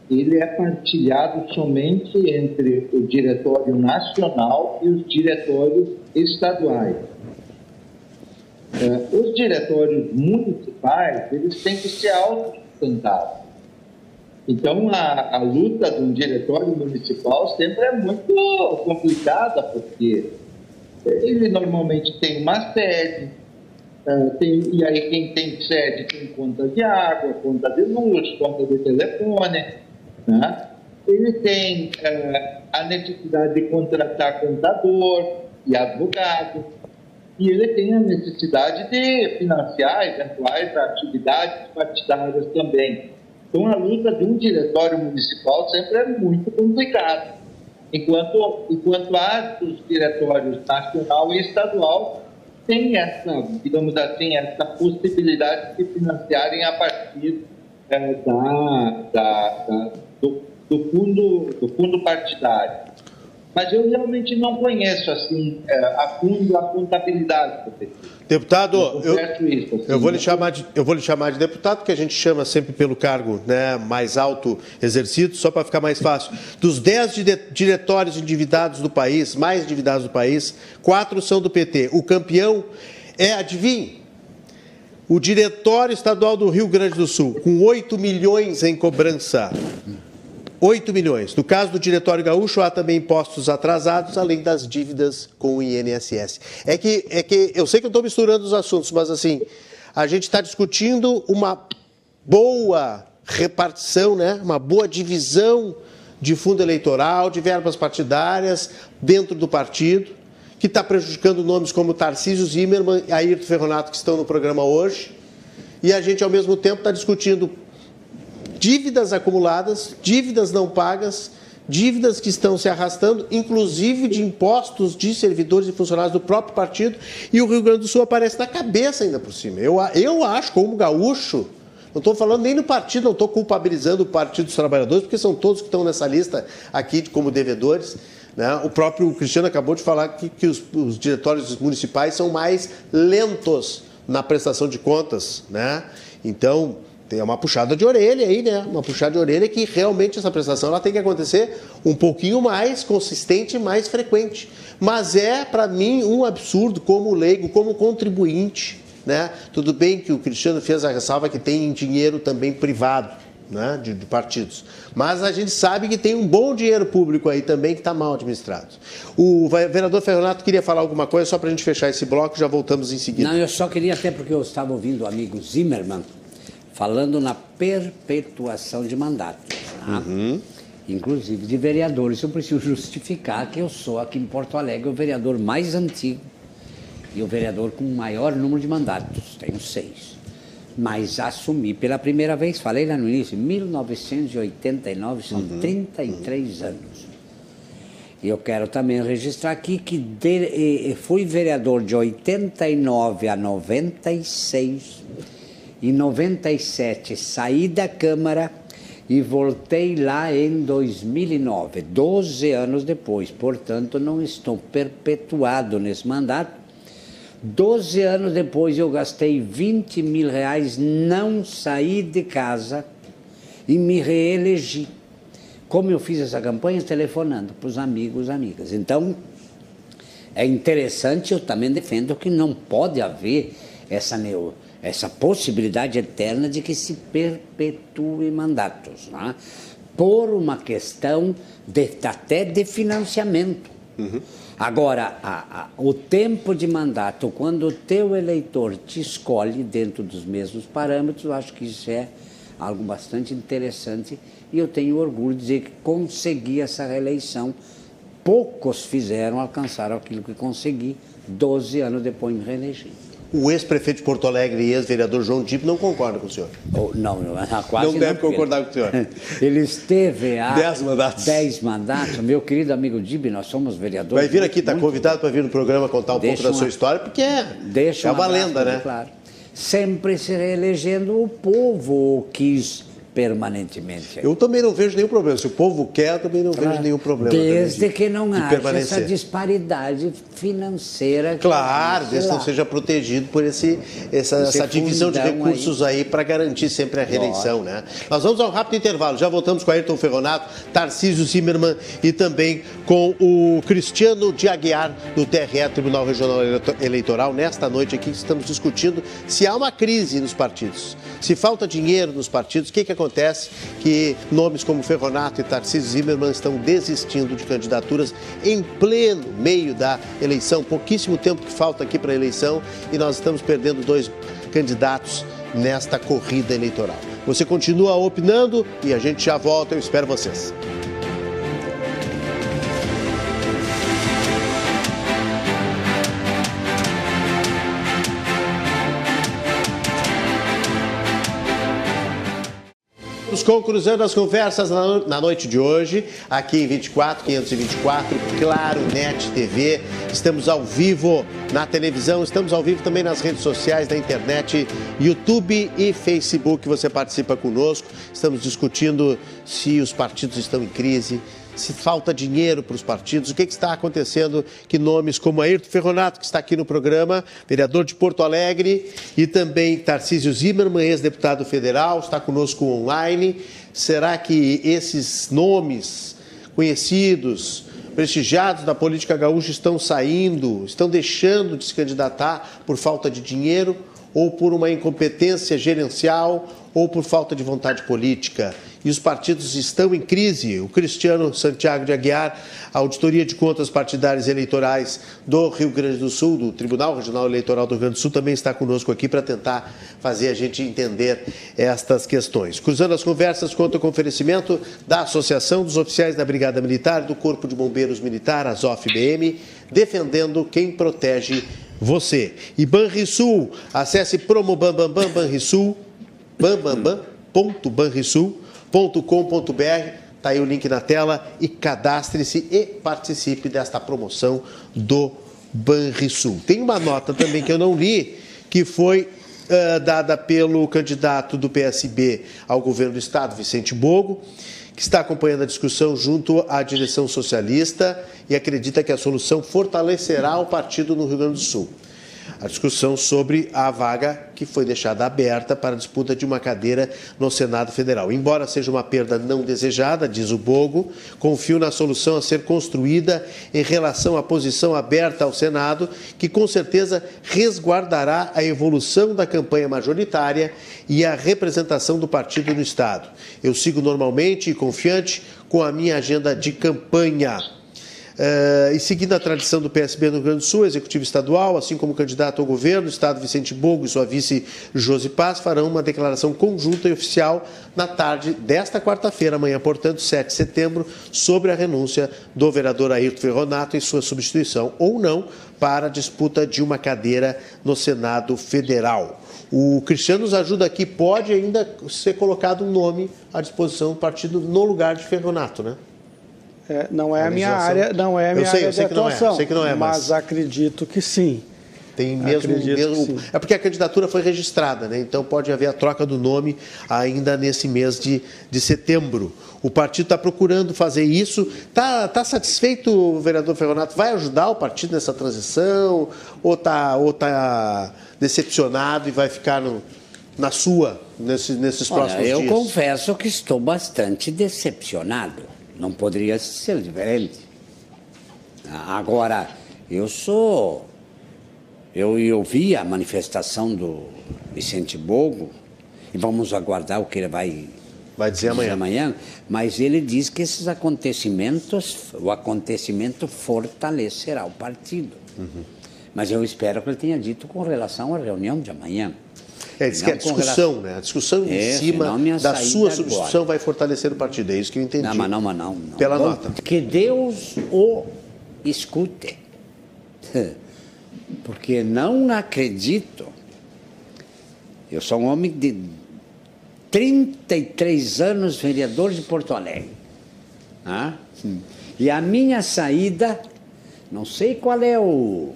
ele é partilhado somente entre o Diretório Nacional e os diretórios estaduais. É, os diretórios municipais, eles têm que ser autossustentáveis. Então, a, a luta de um diretório municipal sempre é muito complicada, porque ele normalmente tem uma sede, é, tem, e aí quem tem sede tem conta de água, conta de luz, conta de telefone, né? Ele tem é, a necessidade de contratar contador e advogado, e ele tem a necessidade de financiar eventuais atividades partidárias também. Então, a luta de um diretório municipal sempre é muito complicada, enquanto, enquanto a dos diretórios nacional e estadual tem essa, digamos assim, essa possibilidade de financiarem a partir é, da, da, da do, do, fundo, do fundo partidário. Mas eu realmente não conheço assim é, a fundo a contabilidade. Deputado, eu, eu, isso, assim, eu, vou lhe chamar de, eu vou lhe chamar de deputado, que a gente chama sempre pelo cargo né, mais alto exercido, só para ficar mais fácil. Dos 10 diretórios endividados do país, mais endividados do país, quatro são do PT. O campeão é, adivinhe, o Diretório Estadual do Rio Grande do Sul, com 8 milhões em cobrança. 8 milhões. No caso do Diretório Gaúcho, há também impostos atrasados, além das dívidas com o INSS. É que, é que eu sei que eu estou misturando os assuntos, mas assim, a gente está discutindo uma boa repartição, né? uma boa divisão de fundo eleitoral, de verbas partidárias dentro do partido, que está prejudicando nomes como Tarcísio Zimmermann e Ayrton Ferronato, que estão no programa hoje. E a gente, ao mesmo tempo, está discutindo dívidas acumuladas, dívidas não pagas, dívidas que estão se arrastando, inclusive de impostos de servidores e funcionários do próprio partido, e o Rio Grande do Sul aparece na cabeça ainda por cima. Eu, eu acho, como gaúcho, não estou falando nem no partido, não estou culpabilizando o Partido dos Trabalhadores, porque são todos que estão nessa lista aqui como devedores. Né? O próprio Cristiano acabou de falar que, que os, os diretórios municipais são mais lentos na prestação de contas. Né? Então, tem uma puxada de orelha aí, né? Uma puxada de orelha que realmente essa prestação ela tem que acontecer um pouquinho mais consistente mais frequente. Mas é, para mim, um absurdo como leigo, como contribuinte. Né? Tudo bem que o Cristiano fez a ressalva que tem dinheiro também privado. Né, de, de, partidos. Mas a gente sabe que tem um bom dinheiro público aí também que está mal administrado. O vereador Ferronato queria falar alguma coisa só para a gente fechar esse bloco, já voltamos em seguida. Não, eu só queria, até porque eu estava ouvindo o amigo Zimmermann, falando na perpetuação de mandatos. Tá? Uhum. Inclusive de vereadores. Eu preciso justificar que eu sou aqui em Porto Alegre o vereador mais antigo e o vereador com o maior número de mandatos. Tenho seis. Mas assumi pela primeira vez, falei lá no início, 1989, são uhum. 33 uhum. anos. E eu quero também registrar aqui que de, fui vereador de 89 a 96 em 97 saí da Câmara e voltei lá em 2009, 12 anos depois. Portanto, não estou perpetuado nesse mandato. 12 anos depois eu gastei 20 mil reais, não saí de casa e me reelegi. Como eu fiz essa campanha? Telefonando para os amigos, amigas. Então, é interessante, eu também defendo que não pode haver essa neo essa possibilidade eterna de que se perpetue mandatos, né? por uma questão de, até de financiamento. Uhum. Agora, a, a, o tempo de mandato, quando o teu eleitor te escolhe dentro dos mesmos parâmetros, eu acho que isso é algo bastante interessante e eu tenho orgulho de dizer que consegui essa reeleição. Poucos fizeram alcançar aquilo que consegui 12 anos depois de me reeleger. O ex-prefeito de Porto Alegre e ex-vereador João Dip não concorda com o senhor. Oh, não, não, quase não deve não, concordar com o senhor. Ele esteve há dez mandatos. Dez mandatos. Meu querido amigo Dib, nós somos vereadores. Vai vir aqui, está convidado para vir no programa contar um pouco da sua história, porque é, deixa é uma lenda, né? Claro. Sempre se reelegendo, o povo quis permanentemente. Eu também não vejo nenhum problema. Se o povo quer, também não claro. vejo nenhum problema. Desde que não haja essa disparidade financeira. Claro, desde que não seja protegido por esse, essa, essa divisão de recursos aí, aí para garantir sempre a reeleição. Né? Nós vamos ao rápido intervalo. Já voltamos com Ayrton Ferronato, Tarcísio Zimmermann e também com o Cristiano de Aguiar, do TRE, Tribunal Regional Eleitoral. Nesta noite aqui estamos discutindo se há uma crise nos partidos, se falta dinheiro nos partidos, o que, que acontece acontece que nomes como Ferronato e Tarcísio Zimmermann estão desistindo de candidaturas em pleno meio da eleição, pouquíssimo tempo que falta aqui para a eleição e nós estamos perdendo dois candidatos nesta corrida eleitoral. Você continua opinando e a gente já volta, eu espero vocês. Com Cruzando as Conversas na noite de hoje, aqui em 24, 524, Claro Net TV. Estamos ao vivo na televisão, estamos ao vivo também nas redes sociais, na internet, YouTube e Facebook. Você participa conosco. Estamos discutindo se os partidos estão em crise, se falta dinheiro para os partidos, o que, que, está acontecendo que nomes como Ayrton Ferronato, que está aqui no programa, vereador de Porto Alegre, e também Tarcísio Zimmermann, ex-deputado federal, está conosco online. Será que esses nomes conhecidos, prestigiados da política gaúcha estão saindo, estão deixando de se candidatar por falta de dinheiro? ou por uma incompetência gerencial ou por falta de vontade política e os partidos estão em crise. O Cristiano Santiago de Aguiar, a Auditoria de Contas Partidárias Eleitorais do Rio Grande do Sul, do Tribunal Regional Eleitoral do Rio Grande do Sul, também está conosco aqui para tentar fazer a gente entender estas questões. Cruzando as conversas, conta com oferecimento da Associação dos Oficiais da Brigada Militar do Corpo de Bombeiros Militar, ASOF-BM, defendendo quem protege você. E Banrisul, acesse promobambambam Banrisul, bambambam.banrisul.com com.br Está aí o link na tela e cadastre-se e participe desta promoção do Banrisul. Tem uma nota também que eu não li, que foi uh, dada pelo candidato do PSB ao governo do Estado, Vicente Bogo, que está acompanhando a discussão junto à direção socialista e acredita que a solução fortalecerá o partido no Rio Grande do Sul a discussão sobre a vaga que foi deixada aberta para a disputa de uma cadeira no Senado Federal. Embora seja uma perda não desejada, diz o Bogo, confio na solução a ser construída em relação à posição aberta ao Senado, que com certeza resguardará a evolução da campanha majoritária e a representação do partido no Estado. Eu sigo normalmente e confiante com a minha agenda de campanha. Uh, e seguindo a tradição do PSB no Rio Grande do Sul, executivo estadual, assim como candidato ao governo, Estado Vicente Bogo e sua vice Josi Paz farão uma declaração conjunta e oficial na tarde desta quarta-feira, amanhã, portanto, 7 de setembro, sobre a renúncia do vereador Ayrton Ferronato e sua substituição, ou não, para a disputa de uma cadeira no Senado Federal. O Cristiano nos ajuda aqui, pode ainda ser colocado um nome à disposição do partido no lugar de Ferronato, né? É, não é a minha área, não é a minha sei, área de atuação. É, sei que não é, mas... mas acredito que sim. Tem mesmo, mesmo é porque a candidatura foi registrada, né? Então pode haver a troca do nome ainda nesse mês de, de setembro. O partido está procurando fazer isso. Está tá satisfeito, o vereador Ferronato? Vai ajudar o partido nessa transição? Ou está ou tá decepcionado e vai ficar no, na sua nesse, nesses Olha, próximos eu dias? Eu confesso que estou bastante decepcionado não poderia ser diferente. Agora, eu sou. Eu, eu vi a manifestação do Vicente Bogo, e vamos aguardar o que ele vai, vai dizer, amanhã. amanhã. Mas ele diz que esses acontecimentos, o acontecimento fortalecerá o partido. Uhum. Mas eu espero que ele tenha dito com relação à reunião de amanhã. É, diz que a discussão, relação... né? A discussão em é, cima da sua substituição agora. vai fortalecer o partido. É isso que eu entendi. Não, mas não, mas não. não. Pela Bom, nota. Que Deus o escute. Porque não acredito. Eu sou um homem de 33 anos, vereador de Porto Alegre. Ah? E a minha saída, não sei qual é o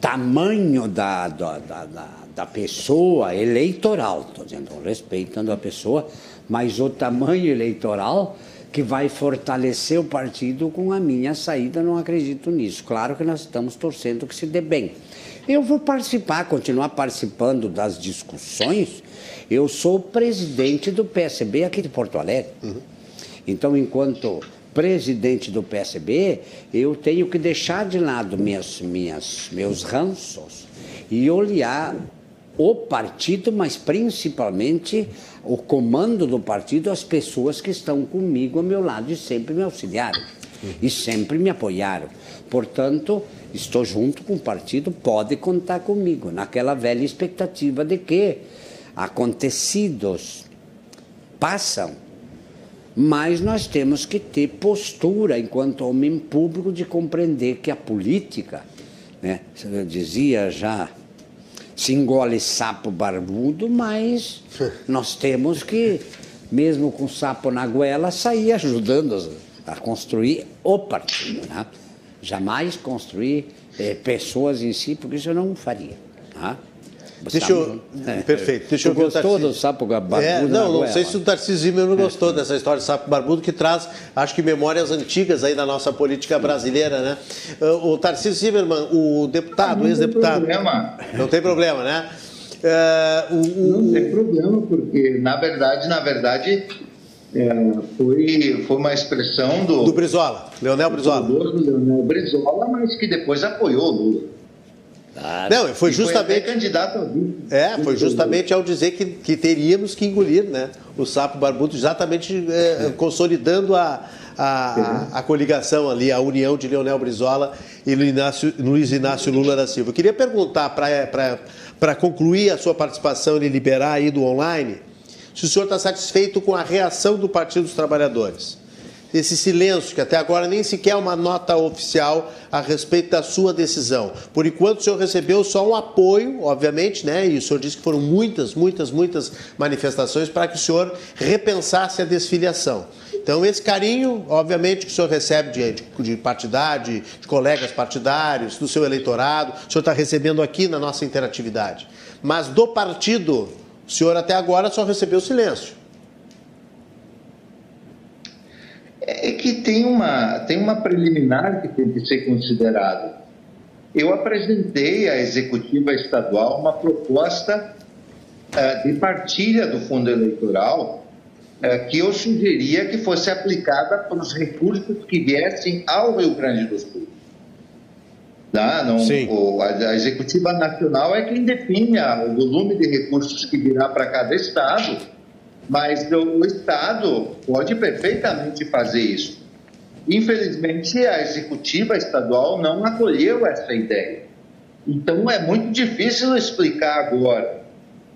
tamanho da, da, da, da da pessoa eleitoral, estou dizendo, respeitando a pessoa, mas o tamanho eleitoral que vai fortalecer o partido com a minha saída, não acredito nisso. Claro que nós estamos torcendo que se dê bem. Eu vou participar, continuar participando das discussões. Eu sou presidente do PSB aqui de Porto Alegre. Uhum. Então, enquanto presidente do PSB, eu tenho que deixar de lado minhas, minhas, meus ranços e olhar o partido, mas principalmente o comando do partido, as pessoas que estão comigo ao meu lado e sempre me auxiliaram e sempre me apoiaram. Portanto, estou junto com o partido, pode contar comigo, naquela velha expectativa de que acontecidos passam, mas nós temos que ter postura enquanto homem público de compreender que a política, né, dizia já se engole sapo barbudo, mas nós temos que, mesmo com sapo na goela, sair ajudando a construir o partido. Né? Jamais construir eh, pessoas em si, porque isso eu não faria. Né? Deixa eu, é, perfeito. Deixa eu gostou do sapo barbudo? É, não, não sei se o Tarcísio não gostou é. dessa história de sapo barbudo, que traz, acho que, memórias antigas aí da nossa política brasileira, né? O Tarcísio Zimmermann, o deputado, ex-deputado. Não tem problema. Não tem problema, né? É, o, o... Não tem problema, porque, na verdade, na verdade, é, foi, foi uma expressão do... Do Brizola, Leonel Brizola. Do Leonel Brizola, mas que depois apoiou o Lula. Não, foi justamente. Foi candidato ao É, foi justamente ao dizer que, que teríamos que engolir né, o sapo barbudo, exatamente é, consolidando a, a, a, a, coligação ali, a união de Leonel Brizola e Luiz Inácio Lula da Silva. Eu queria perguntar, para concluir a sua participação e liberar aí do online, se o senhor está satisfeito com a reação do Partido dos Trabalhadores esse silêncio, que até agora nem sequer é uma nota oficial a respeito da sua decisão. Por enquanto, o senhor recebeu só um apoio, obviamente, né? E o senhor disse que foram muitas, muitas, muitas manifestações para que o senhor repensasse a desfiliação. Então, esse carinho, obviamente, que o senhor recebe de, de, de partidário, de colegas partidários, do seu eleitorado, o senhor está recebendo aqui na nossa interatividade. Mas do partido, o senhor até agora só recebeu silêncio. É que tem uma, tem uma preliminar que tem que ser considerada. Eu apresentei à executiva estadual uma proposta uh, de partilha do fundo eleitoral uh, que eu sugeria que fosse aplicada para os recursos que viessem ao Rio Grande do Sul. Tá? Não, o, a, a, executiva nacional é quem define o volume de recursos que virá para cada estado mas o Estado pode perfeitamente fazer isso. Infelizmente, a executiva estadual não acolheu essa ideia. Então, é muito difícil explicar agora.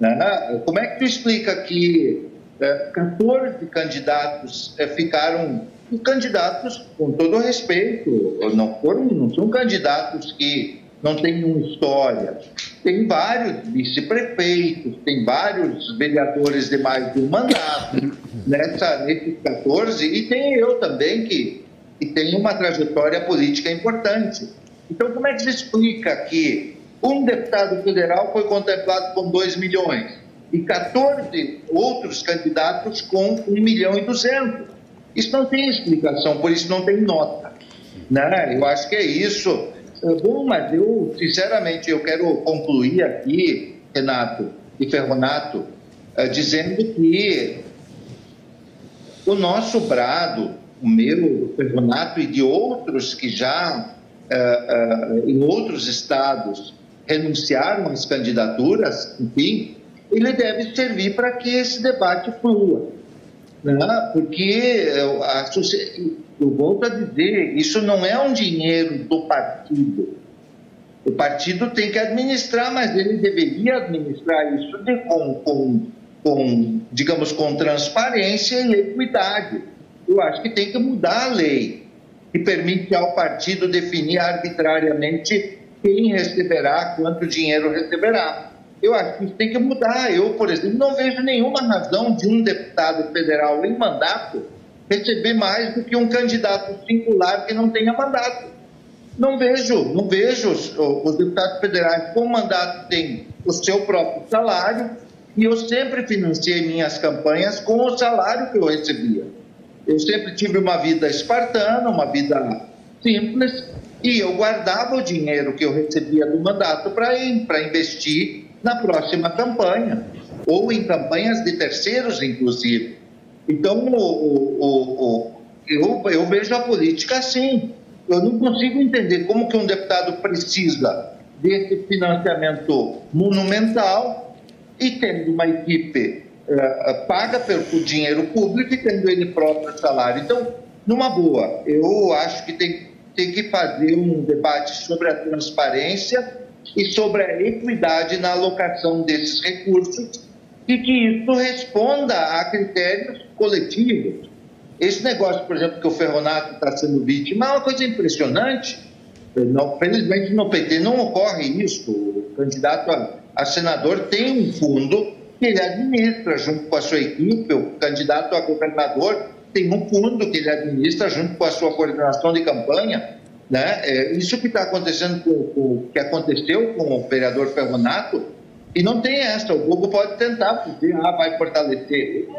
Né? Como é que tu explica que é, 14 candidatos é, ficaram candidatos, com todo respeito, não, foram, não são candidatos que não tem uma história. Tem vários vice-prefeitos, tem vários vereadores de mais de um mandato nessa, nesses 14, e tem eu também, que, que tem uma trajetória política importante. Então, como é que se explica que um deputado federal foi contemplado com 2 milhões e 14 outros candidatos com 1 milhão e 200? Isso não tem explicação, por isso não tem nota. Né? Eu acho que é isso bom, mas eu, sinceramente, eu quero concluir aqui, Renato e Ferronato, é, dizendo que o nosso brado, o meu, o Ferronato e de outros que já é, em outros estados renunciaram às candidaturas, enfim, ele deve servir para que esse debate flua. Né? Porque a, eu volto a dizer, isso não é um dinheiro do partido. O partido tem que administrar, mas ele deveria administrar isso de, com, com, com, digamos, com transparência e equidade. Eu acho que tem que mudar a lei que permite ao partido definir arbitrariamente quem receberá, quanto dinheiro receberá. Eu acho que isso tem que mudar. Eu, por exemplo, não vejo nenhuma razão de um deputado federal em mandato receber mais do que um candidato singular que não tenha mandato. Não vejo, não vejo os, os deputados federais com mandato têm o seu próprio salário e eu sempre financiei minhas campanhas com o salário que eu recebia. Eu sempre tive uma vida espartana, uma vida simples e eu guardava o dinheiro que eu recebia do mandato para investir na próxima campanha ou em campanhas de terceiros, inclusive. Então, o, o, o, eu, eu vejo a política assim. Eu não consigo entender como que um deputado precisa desse financiamento monumental e tendo uma equipe uh, paga pelo dinheiro público e tendo ele próprio salário. Então, numa boa, eu acho que tem, tem que fazer um debate sobre a transparência e sobre a equidade na alocação desses recursos e que isso responda a critérios coletivos. Esse negócio, por exemplo, que o Ferronato está sendo vítima, é uma coisa impressionante. Felizmente no PT não ocorre isso. O candidato a senador tem um fundo que ele administra junto com a sua equipe, o candidato a governador tem um fundo que ele administra junto com a sua coordenação de campanha. Né? É, isso que está acontecendo com, com, que aconteceu com o vereador Ferronato, e não tem essa. O Google pode tentar dizer, ah, vai fortalecer.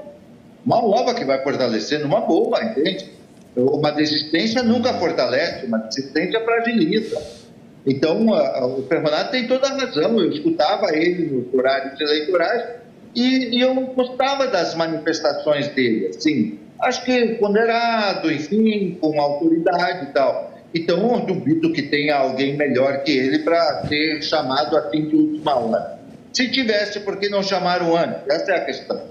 Uma ova que vai fortalecer numa boa, entende? Uma desistência nunca fortalece, uma desistência fragiliza. Então, a, o Ferronato tem toda a razão. Eu escutava ele nos horários eleitorais e, e eu gostava das manifestações dele, assim. Acho que ponderado, enfim, com autoridade e tal. Então, eu duvido que tenha alguém melhor que ele para ser chamado assim de última hora. Se tivesse, por que não chamaram antes? Essa é a questão.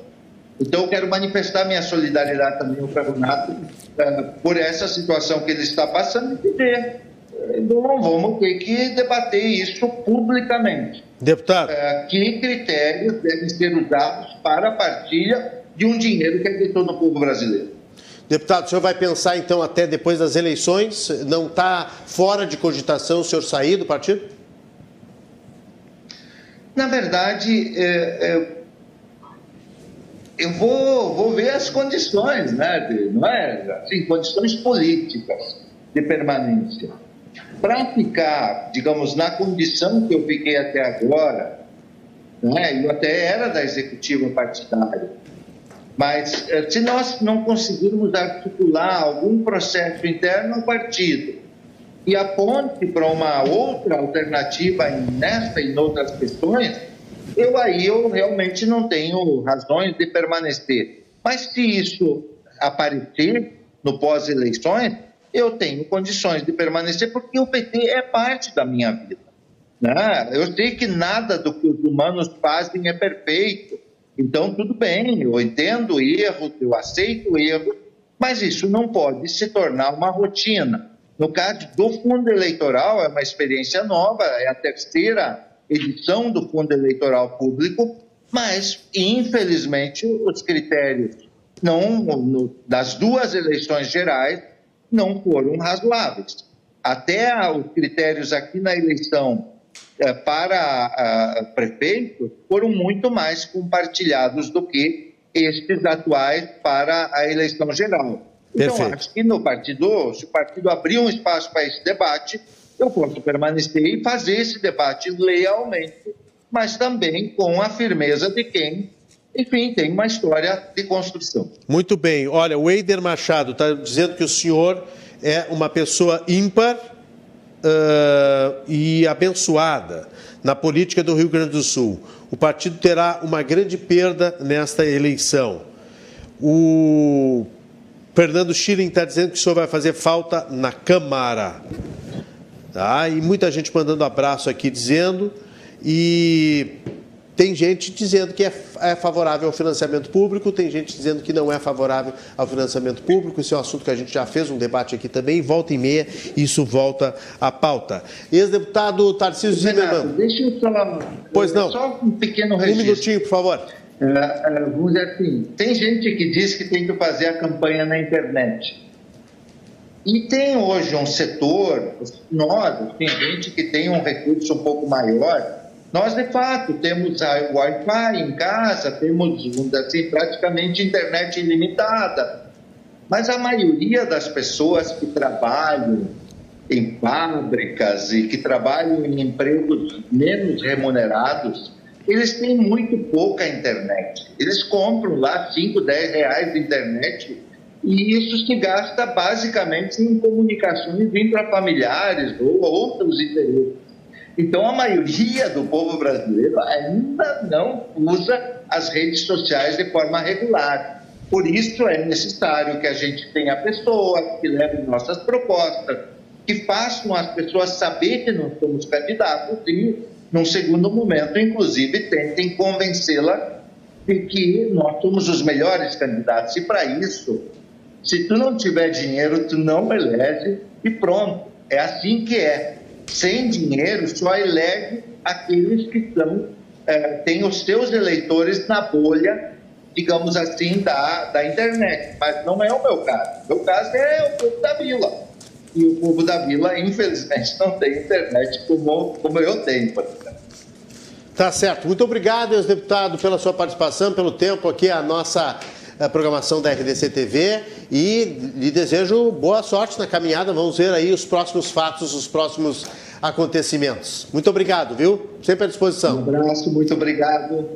Então, eu quero manifestar minha solidariedade também ao Renato uh, por essa situação que ele está passando e dizer, então, vamos ter que debater isso publicamente. Deputado. Uh, que critérios devem ser usados para a partilha de um dinheiro que é de todo o povo brasileiro? Deputado, o senhor vai pensar então até depois das eleições? Não está fora de cogitação o senhor sair do partido? Na verdade, é, é, eu vou, vou ver as condições, né, não é? Assim, condições políticas de permanência. Para ficar, digamos, na condição que eu fiquei até agora, né, eu até era da executiva partidária, mas é, se nós não conseguirmos articular algum processo interno no partido e aponte para uma outra alternativa nesta e em outras questões, eu aí eu realmente não tenho razões de permanecer. Mas se isso aparecer no pós-eleições, eu tenho condições de permanecer porque o PT é parte da minha vida. Né? Eu sei que nada do que os humanos fazem é perfeito. Então, tudo bem, eu entendo erros, eu aceito erros, mas isso não pode se tornar uma rotina. No caso do fundo eleitoral, é uma experiência nova, é a terceira edição do fundo eleitoral público, mas, infelizmente, os critérios não, no, das duas eleições gerais não foram razoáveis. Até os critérios aqui na eleição para prefeito foram muito mais compartilhados do que estes atuais para a eleição geral. Então, Perfeito. acho que no partido, se o partido abrir um espaço para esse debate, eu posso permanecer e fazer esse debate lealmente, mas também com a firmeza de quem, enfim, tem uma história de construção. Muito bem. Olha, o Eider Machado está dizendo que o senhor é uma pessoa ímpar uh, e abençoada na política do Rio Grande do Sul. O partido terá uma grande perda nesta eleição. O Fernando Schilling está dizendo que o senhor vai fazer falta na Câmara. Tá? E muita gente mandando abraço aqui dizendo. E tem gente dizendo que é, é, favorável ao financiamento público, tem gente dizendo que não é favorável ao financiamento público. Isso é um assunto que a gente já fez um debate aqui também. Volta e meia, isso volta à pauta. Ex-deputado Tarcísio Zimmermann. Deixa eu só. Pois não. Só um pequeno registro. Um minutinho, por favor. É, é, vamos dizer assim, tem gente que diz que tem que fazer a campanha na internet. E tem hoje um setor, nós, tem gente que tem um recurso um pouco maior. Nós, de fato, temos Wi-Fi em casa, temos, assim, praticamente internet ilimitada. Mas a maioria das pessoas que trabalham em fábricas e que trabalham em empregos menos remunerados, eles têm muito pouca internet. Eles compram lá 5, 10 reais de internet e isso se gasta basicamente em comunicações intrafamiliares ou outros interesses. Então, a maioria do povo brasileiro ainda não usa as redes sociais de forma regular. Por isso, é necessário que a gente tenha pessoas que levem nossas propostas, que façam as pessoas saber que não somos candidatos e num segundo momento, inclusive, tentem convencê-la de que nós somos os melhores candidatos. E para isso, se tu não tiver dinheiro, tu não elege e pronto. É assim que é. Sem dinheiro, só elege aqueles que são, é, têm os seus eleitores na bolha, digamos assim, da, da internet. Mas não é o meu caso. O meu caso é o povo da vila. E o povo da vila, infelizmente, não tem internet como, como eu tenho, por exemplo. Tá certo. Muito obrigado, ex-deputado, pela sua participação, pelo tempo aqui, a nossa a programação da RDC TV e lhe desejo boa sorte na caminhada. Vamos ver aí os próximos fatos, os próximos acontecimentos. Muito obrigado, viu? Sempre à disposição. Um abraço, muito obrigado.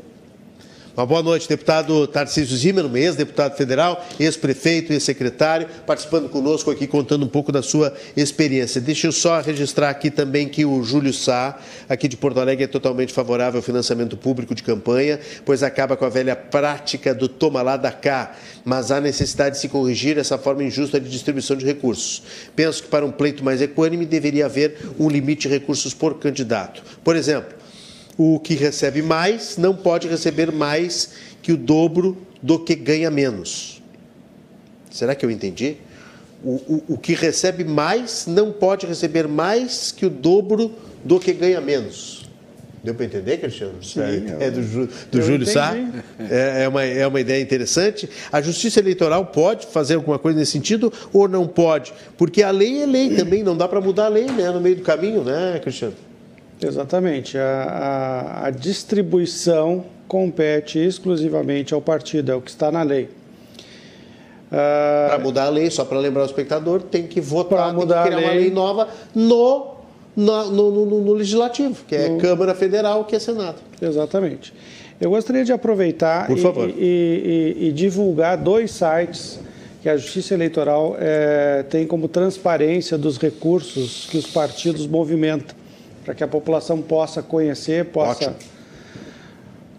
Uma boa noite, deputado Tarcísio Zimmermann, ex-deputado federal, ex-prefeito, ex-secretário, participando conosco aqui, contando um pouco da sua experiência. Deixa eu só registrar aqui também que o Júlio Sá, aqui de Porto Alegre, é totalmente favorável ao financiamento público de campanha, pois acaba com a velha prática do toma lá da cá, mas há necessidade de se corrigir essa forma injusta de distribuição de recursos. Penso que para um pleito mais equânime deveria haver um limite de recursos por candidato. Por exemplo, o que recebe mais não pode receber mais que o dobro do que ganha menos. Será que eu entendi? O, o, o que recebe mais não pode receber mais que o dobro do que ganha menos. Deu para entender, Cristiano? Sim, é, do, do Júlio Sá. É, é, uma, é uma ideia interessante. A Justiça Eleitoral pode fazer alguma coisa nesse sentido ou não pode? Porque a lei é lei também, não dá para mudar a lei né, no meio do caminho, né, Cristiano? Exatamente. A, a, a, distribuição compete exclusivamente ao partido, é o que está na lei. Uh, para mudar a lei, só para lembrar o espectador, tem que votar, tem que criar lei, uma lei nova no, no, no, no, no Legislativo, que é no, Câmara Federal, que é Senado. Exatamente. Eu gostaria de aproveitar e, e, e, e, divulgar dois sites que a Justiça Eleitoral é, tem como transparência dos recursos que os partidos movimentam para que a população possa conhecer, possa,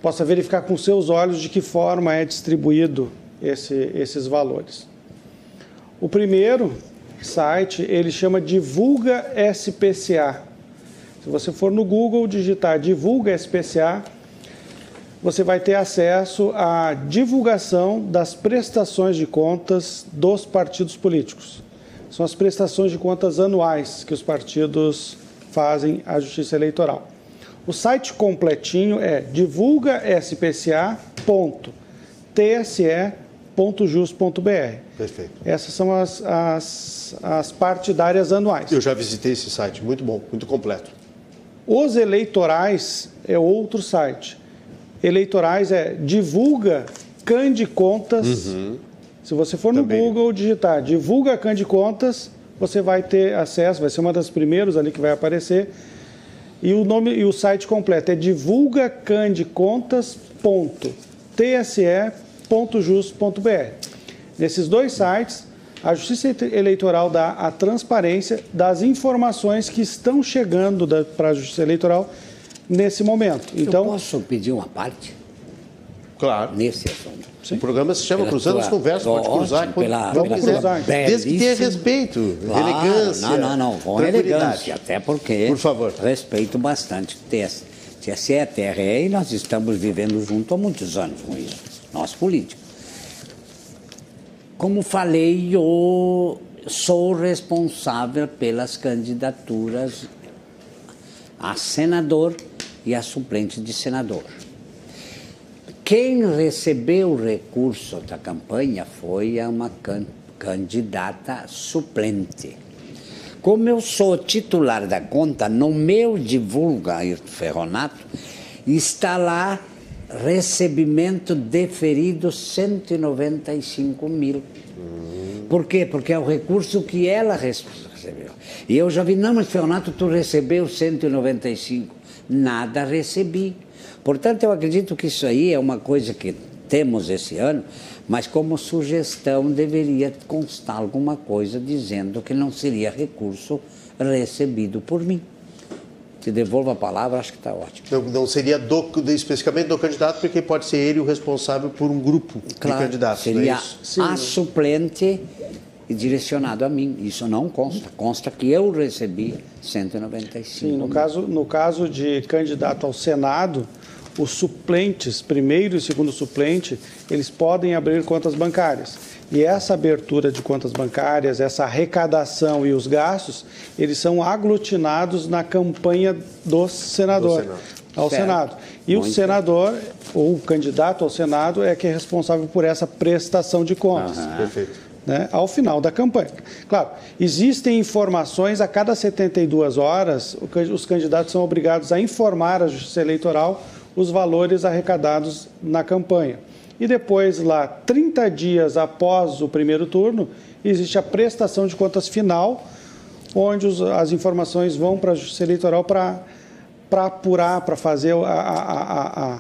possa verificar com seus olhos de que forma é distribuído esse, esses valores. O primeiro site, ele chama Divulga SPCA. Se você for no Google digitar Divulga SPCA, você vai ter acesso à divulgação das prestações de contas dos partidos políticos. São as prestações de contas anuais que os partidos fazem a Justiça Eleitoral. O site completinho é divulgaspca.tse.jus.br. Perfeito. Essas são as, as, as partidárias anuais. Eu já visitei esse site, muito bom, muito completo. Os eleitorais é outro site. Eleitorais é divulga Candicontas. Uhum. Se você for no Também. Google digitar divulga Candicontas, você vai ter acesso, vai ser uma das primeiras ali que vai aparecer. E o nome e o site completo é divulgacandecontas.tse.jus.br. Nesses dois sites, a Justiça Eleitoral dá a transparência das informações que estão chegando para a Justiça Eleitoral nesse momento. Então, Eu posso pedir uma parte? Claro. Nesse assunto. Sim. O programa se chama pela Cruzando as Conversas, pode cruzar ótimo, pela, pela cruzar. Desde que tenha respeito, claro, elegância. Não, não, não, com elegância, até porque Por favor. respeito bastante TSE. TSE é TRE e nós estamos vivendo junto há muitos anos com isso, nós políticos. Como falei, eu sou responsável pelas candidaturas a senador e a suplente de senador. Quem recebeu o recurso da campanha foi uma can candidata suplente. Como eu sou titular da conta, no meu divulga Ferronato, está lá recebimento deferido 195 mil. Por quê? Porque é o recurso que ela recebeu. E eu já vi, não, mas Ferronato, tu recebeu 195. Nada recebi. Portanto, eu acredito que isso aí é uma coisa que temos esse ano, mas como sugestão deveria constar alguma coisa dizendo que não seria recurso recebido por mim. Se devolvo a palavra, acho que está ótimo. Não, não seria do, especificamente do candidato, porque pode ser ele o responsável por um grupo claro, de candidatos. É seria é a suplente e direcionado a mim. Isso não consta. Consta que eu recebi 195. Sim, no caso, no caso de candidato ao Senado, os suplentes, primeiro e segundo suplente, eles podem abrir contas bancárias. E essa abertura de contas bancárias, essa arrecadação e os gastos, eles são aglutinados na campanha do senador. Do ao certo. Senado. E Muito o senador, bem. ou o candidato ao Senado, é que é responsável por essa prestação de contas. Uhum. Perfeito. Né, ao final da campanha. Claro, existem informações a cada 72 horas, os candidatos são obrigados a informar a Justiça Eleitoral os valores arrecadados na campanha. E depois, lá, 30 dias após o primeiro turno, existe a prestação de contas final, onde os, as informações vão para a Justiça Eleitoral para apurar, para fazer a, a, a, a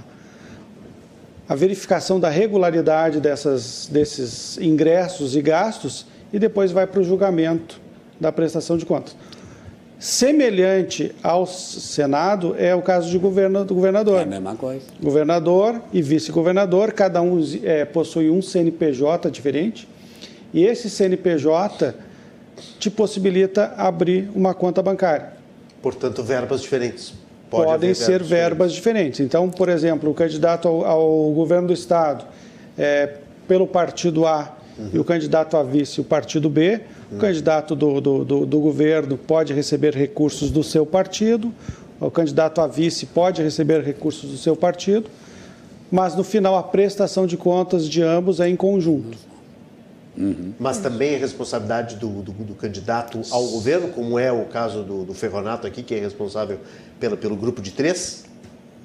verificação da regularidade dessas, desses ingressos e gastos e depois vai para o julgamento da prestação de contas. Semelhante ao Senado é o caso de governo, do governador. É a mesma coisa. Governador e vice-governador, cada um é, possui um CNPJ diferente, e esse CNPJ te possibilita abrir uma conta bancária. Portanto, verbas diferentes. Pode Podem ser verbas, diferentes. Então, por exemplo, o candidato ao, ao governo do Estado é, pelo partido A uhum. e o candidato a vice, o partido B, o candidato do, do, do, do governo pode receber recursos do seu partido, o candidato a vice pode receber recursos do seu partido, mas no final a prestação de contas de ambos é em conjunto. Uhum. Mas também é responsabilidade do, do, do, candidato ao governo, como é o caso do, do Ferronato aqui, que é responsável pela, pelo grupo de três?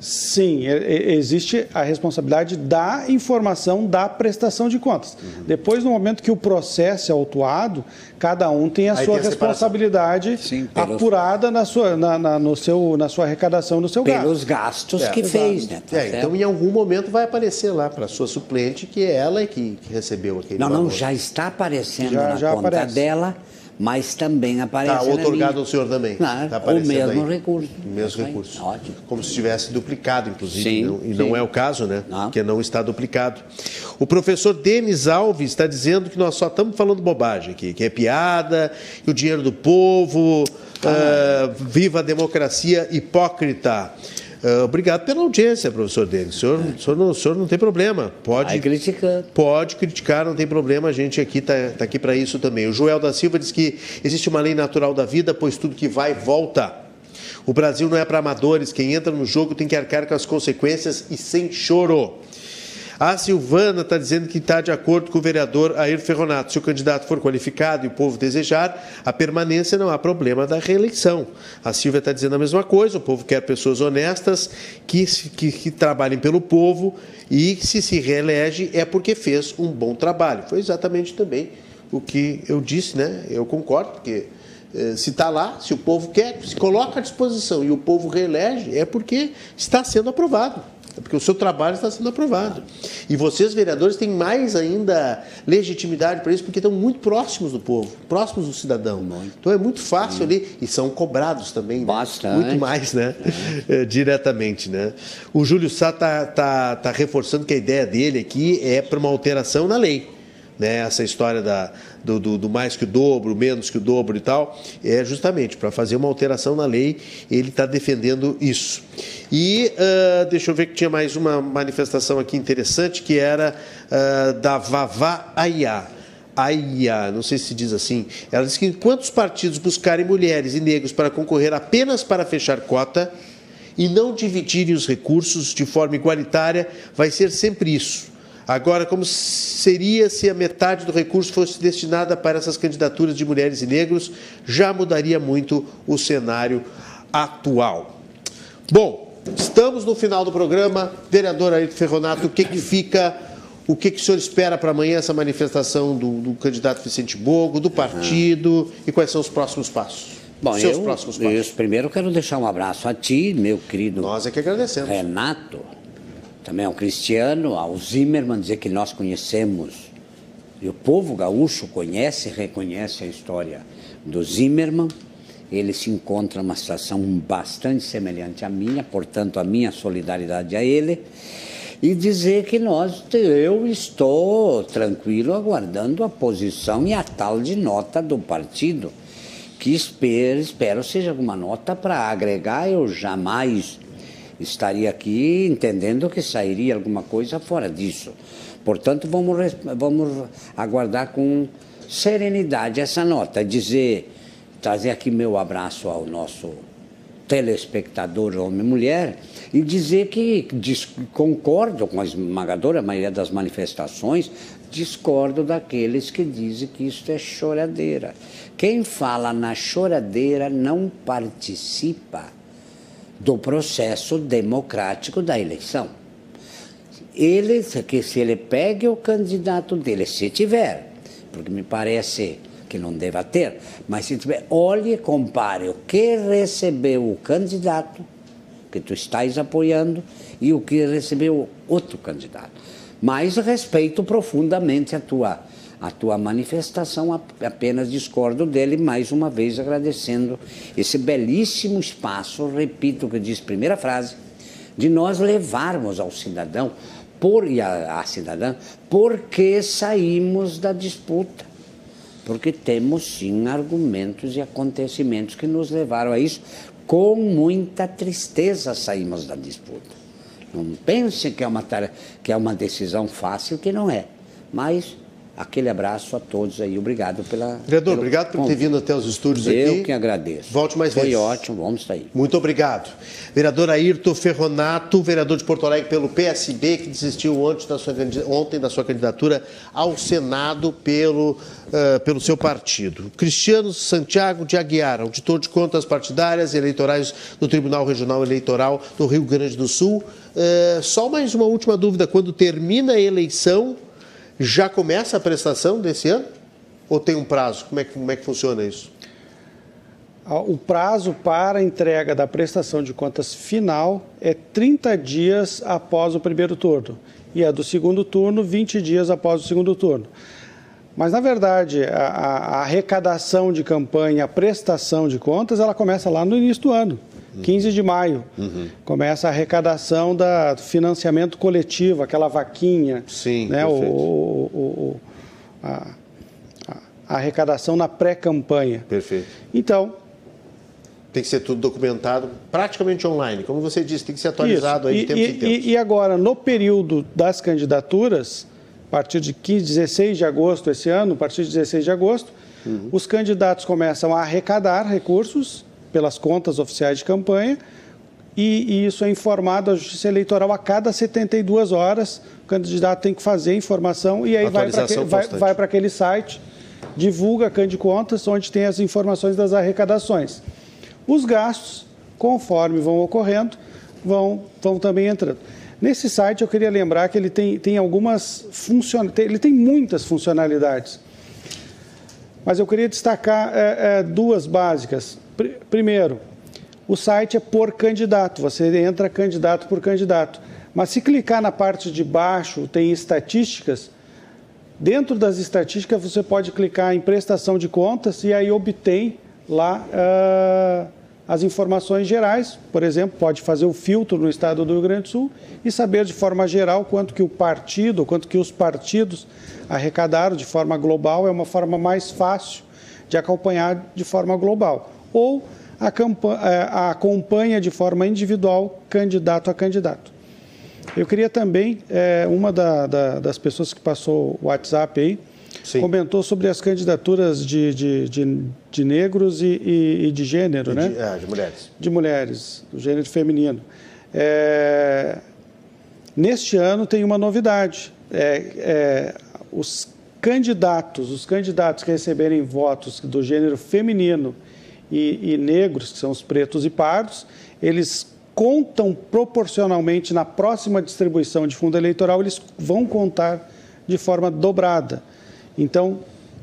Sim, existe a responsabilidade da informação da prestação de contas. Uhum. Depois, no momento que o processo é autuado, cada um tem a Aí sua tem a responsabilidade Sim, pelos... apurada na sua, na, na, no seu, na sua arrecadação, no seu gasto. Pelos gastos é, que fez, né? Tá é, então, em algum momento vai aparecer lá para a sua suplente que é ela que, que recebeu aquele Não, valor. não, já está aparecendo já, na já conta aparece. dela mas também aparece. Está otorgado ao senhor também. Claro, tá o mesmo aí. recurso. O mesmo recurso. Ótimo. Como se estivesse duplicado, inclusive. Sim, não, e sim. não é o caso, né? Não. Porque não está duplicado. O professor Denis Alves está dizendo que nós só estamos falando bobagem aqui, que é piada, que o dinheiro do povo, ah, uh, viva a democracia hipócrita. Uh, obrigado pela audiência, professor Denis. O senhor, é. o, senhor não, o senhor não tem problema. Pode criticar. Pode criticar, não tem problema. A gente aqui está tá aqui para isso também. O Joel da Silva diz que existe uma lei natural da vida, pois tudo que vai, volta. O Brasil não é para amadores. Quem entra no jogo tem que arcar com as consequências e sem choro. A Silvana está dizendo que está de acordo com o vereador Air Ferronato. Se o candidato for qualificado e o povo desejar, a permanência não há problema da reeleição. A Silvia está dizendo a mesma coisa. O povo quer pessoas honestas que, que, que trabalhem pelo povo e se se reelege é porque fez um bom trabalho. Foi exatamente também o que eu disse, né? Eu concordo, porque eh, se está lá, se o povo quer, se coloca à disposição e o povo reelege, é porque está sendo aprovado. É porque o seu trabalho está sendo aprovado. E vocês, vereadores, têm mais ainda legitimidade para isso, porque estão muito próximos do povo, próximos do cidadão. Então é muito fácil ali, e são cobrados também. Né? Muito mais, né? É. Diretamente, né? O Júlio Sá está tá, tá reforçando que a ideia dele aqui é para uma alteração na lei né, essa história da, do, do, do, mais que o dobro, menos que o dobro e tal, é justamente para fazer uma alteração na lei, ele está defendendo isso. E uh, deixa eu ver que tinha mais uma manifestação aqui interessante, que era uh, da Vavá Ayá. Aia, não sei se diz assim. Ela diz que enquanto os partidos buscarem mulheres e negros para concorrer apenas para fechar cota e não dividirem os recursos de forma igualitária, vai ser sempre isso. Agora, como seria se a metade do recurso fosse destinada para essas candidaturas de mulheres e negros, já mudaria muito o cenário atual. Bom, estamos no final do programa. Vereador Ayrton Ferronato, o que, que fica, o que, que o senhor espera para amanhã essa manifestação do, do candidato Vicente Bogo, do partido uhum. e quais são os próximos passos? Bom, Seus eu, próximos passos. Eu primeiro quero deixar um abraço a ti, meu querido. Nós é que agradecemos. Renato também ao Cristiano, ao Zimmermann, dizer que nós conhecemos, e o povo gaúcho conhece e reconhece a história do Zimmermann. Ele se encontra numa situação bastante semelhante à minha, portanto, a minha solidariedade a ele. E dizer que nós, eu estou tranquilo aguardando a posição e a tal de nota do partido, que espero, espero seja uma nota para agregar. Eu jamais estaria aqui entendendo que sairia alguma coisa fora disso. Portanto, vamos, vamos aguardar com serenidade essa nota, dizer, trazer aqui meu abraço ao nosso telespectador homem e mulher e dizer que concordo com a esmagadora maioria das manifestações, discordo daqueles que dizem que isso é choradeira. Quem fala na choradeira não participa do processo democrático da eleição. Ele, que se ele pegue o candidato dele, se tiver, porque me parece que não deva ter, mas se tiver, olhe e compare o que recebeu o candidato que tu estás apoiando e o que recebeu outro candidato. Mas respeito profundamente a tua, a tua manifestação, apenas discordo dele, mais uma vez agradecendo esse belíssimo espaço, repito o que diz primeira frase, de nós levarmos ao cidadão por, e a cidadã porque saímos da disputa. Porque temos sim argumentos e acontecimentos que nos levaram a isso. Com muita tristeza saímos da disputa. Não pense que é uma, que é uma decisão fácil, que não é. Mas Aquele abraço a todos aí. Obrigado pela. Vereador, obrigado por ter vindo até os estúdios Eu aqui. Eu que agradeço. Volte mais Foi vezes. Foi ótimo, vamos aí. Muito obrigado. Vereador Ayrton Ferronato, vereador de Porto Alegre pelo PSB, que desistiu ontem da sua, ontem da sua candidatura ao Senado pelo, uh, pelo seu partido. Cristiano Santiago de Aguiar, auditor de contas partidárias e eleitorais do Tribunal Regional Eleitoral do Rio Grande do Sul. Uh, só mais uma última dúvida: quando termina a eleição já começa a prestação desse ano? Ou tem um prazo? Como é que, como é que funciona isso? O prazo para entrega da prestação de contas final é 30 dias após o primeiro turno. E a do segundo turno, 20 dias após o segundo turno. Mas, na verdade, a, a arrecadação de campanha, a prestação de contas, ela começa lá no início do ano. 15 de maio. Uhum. Começa a arrecadação da, do financiamento coletivo, aquela vaquinha. Sim, né, o, o, o, a, a, arrecadação na pré-campanha. Perfeito. Então. Tem que ser tudo documentado praticamente online. Como você disse, tem que ser atualizado isso. aí de tempos e, em tempos. E, e agora, no período das candidaturas, a partir de 15, 16 de agosto esse ano, a partir de 16 de agosto, uhum. os candidatos começam a arrecadar recursos pelas contas oficiais de campanha, e, e, isso é informado à Justiça Eleitoral a cada 72 horas. O candidato tem que fazer a informação e aí vai para aquele, vai, vai aquele site, divulga a Contas, onde tem as informações das arrecadações. Os gastos, conforme vão ocorrendo, vão, vão também entrando. Nesse site eu queria lembrar que ele tem, tem algumas funcionalidades, ele tem muitas funcionalidades. Mas eu queria destacar é, é, duas básicas. Primeiro, o site é por candidato, você entra candidato por candidato. Mas se clicar na parte de baixo, tem estatísticas. Dentro das estatísticas, você pode clicar em prestação de contas e aí obtém lá uh, as informações gerais. Por exemplo, pode fazer o filtro no estado do Rio Grande do Sul e saber de forma geral quanto que o partido, quanto que os partidos arrecadaram de forma global. É uma forma mais fácil de acompanhar de forma global ou é, acompanha de forma individual, candidato a candidato. Eu queria também, é, uma da, da, das pessoas que passou o WhatsApp aí, Sim. comentou sobre as candidaturas de, de, de, de negros e, e, e, de gênero, e né? De, é, de mulheres. De mulheres, do gênero feminino. É, neste ano tem uma novidade. É, é, os candidatos, os candidatos que receberem votos do gênero feminino e, e negros, que são os pretos e pardos, eles contam proporcionalmente na próxima distribuição de fundo eleitoral, eles vão contar de forma dobrada. Então,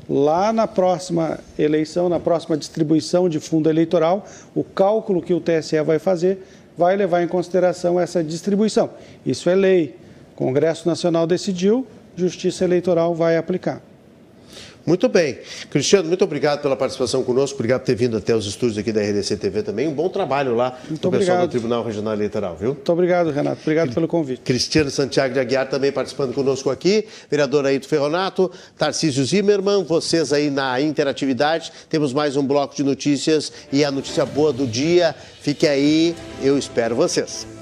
lá na próxima eleição, na próxima distribuição de fundo eleitoral, o cálculo que o TSE vai fazer vai levar em consideração essa distribuição. Isso é lei. Congresso Nacional decidiu, Justiça Eleitoral vai aplicar. Muito bem. Cristiano, muito obrigado pela participação conosco, obrigado por ter vindo até os estúdios aqui da RDC TV também. Um bom trabalho lá muito do obrigado. pessoal do Tribunal Regional Eleitoral, viu? Muito obrigado, Renato. Obrigado pelo convite. Cristiano Santiago de Aguiar também participando conosco aqui, vereador Aito Ferronato, Tarcísio Zimmermann, vocês aí na interatividade. Temos mais um bloco de notícias e a notícia boa do dia. Fique aí, eu espero vocês.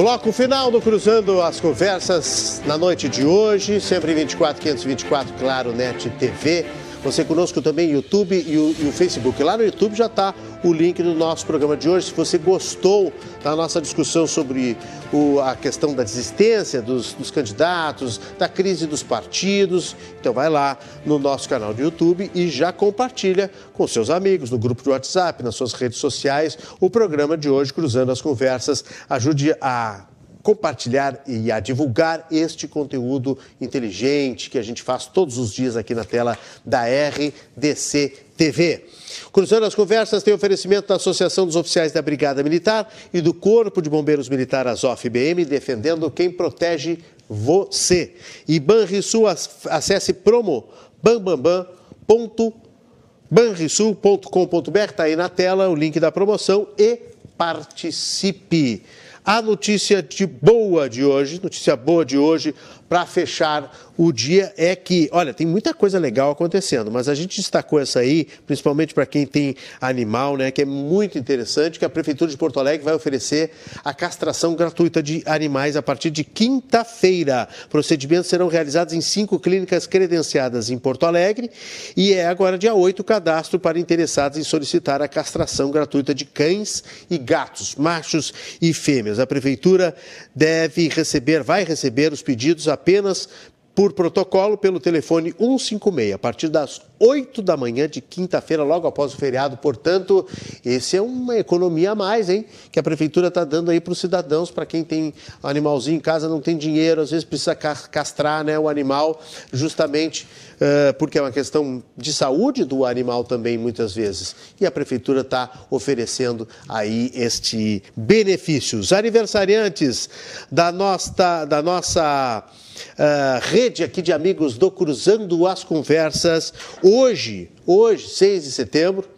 Bloco final do Cruzando as Conversas na noite de hoje, sempre 24 524, claro, NET TV. Você conosco também YouTube e o, e o Facebook. Lá no YouTube já está o link do nosso programa de hoje. Se você gostou da nossa discussão sobre o, a questão da desistência dos, dos, candidatos, da crise dos partidos, então vai lá no nosso canal do YouTube e já compartilha com seus amigos, no grupo de WhatsApp, nas suas redes sociais, o programa de hoje, Cruzando as Conversas. Ajude a compartilhar e a divulgar este conteúdo inteligente que a gente faz todos os dias aqui na tela da RDC TV. Cruzando as conversas tem oferecimento da Associação dos Oficiais da Brigada Militar e do Corpo de Bombeiros Militar Azof-BM, defendendo quem protege você. E Banrisul, acesse promo bambambam.banrisul.com.br, está aí na tela o link da promoção e participe. A notícia de boa de hoje, notícia boa de hoje, para fechar o dia é que, olha, tem muita coisa legal acontecendo, mas a gente destacou essa aí, principalmente para quem tem animal, né, que é muito interessante, que a Prefeitura de Porto Alegre vai oferecer a castração gratuita de animais a partir de quinta-feira. Procedimentos serão realizados em cinco clínicas credenciadas em Porto Alegre e é agora dia 8 o cadastro para interessados em solicitar a castração gratuita de cães e gatos, machos e fêmeas. A Prefeitura deve receber, vai receber os pedidos a apenas por protocolo pelo telefone 156, a partir das 8 da manhã de quinta-feira, logo após o feriado. Portanto, esse é uma economia a mais, hein? Que a prefeitura está dando aí para os cidadãos, para quem tem animalzinho em casa, não tem dinheiro, às vezes precisa castrar né, o animal, justamente uh, porque é uma questão de saúde do animal também, muitas vezes. E a prefeitura está oferecendo aí este benefício. Os aniversariantes da nossa. Da nossa uh, rede aqui de amigos do Cruzando as Conversas. Hoje, hoje, 6 de setembro,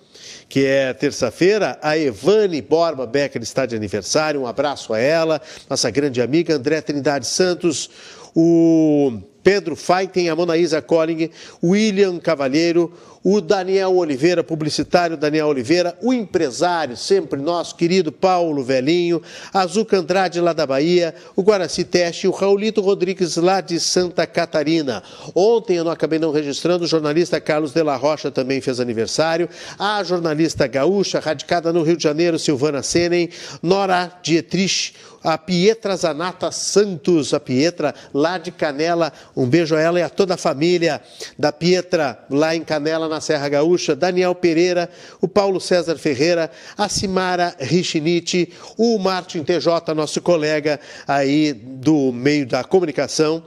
que é terça-feira, a Evane Borba Becker está de aniversário. Um abraço a ela, nossa grande amiga André Trindade Santos, o Pedro Feiten, a Monaísa Colling, William Cavalheiro, o Daniel Oliveira, publicitário Daniel Oliveira, o empresário, sempre nosso querido Paulo Velhinho, a Zuca Andrade lá da Bahia, o Guaraci Teste, o Raulito Rodrigues lá de Santa Catarina. Ontem eu não acabei não registrando, o jornalista Carlos de la Rocha também fez aniversário, a jornalista gaúcha, radicada no Rio de Janeiro, Silvana Senen, Nora Dietrich, a Pietra Zanata Santos, a Pietra lá de Canela. Um beijo a ela e a toda a família da Pietra lá em Canela, na Serra Gaúcha. Daniel Pereira, o Paulo César Ferreira, a Simara Richinite, o Martin TJ, nosso colega aí do meio da comunicação.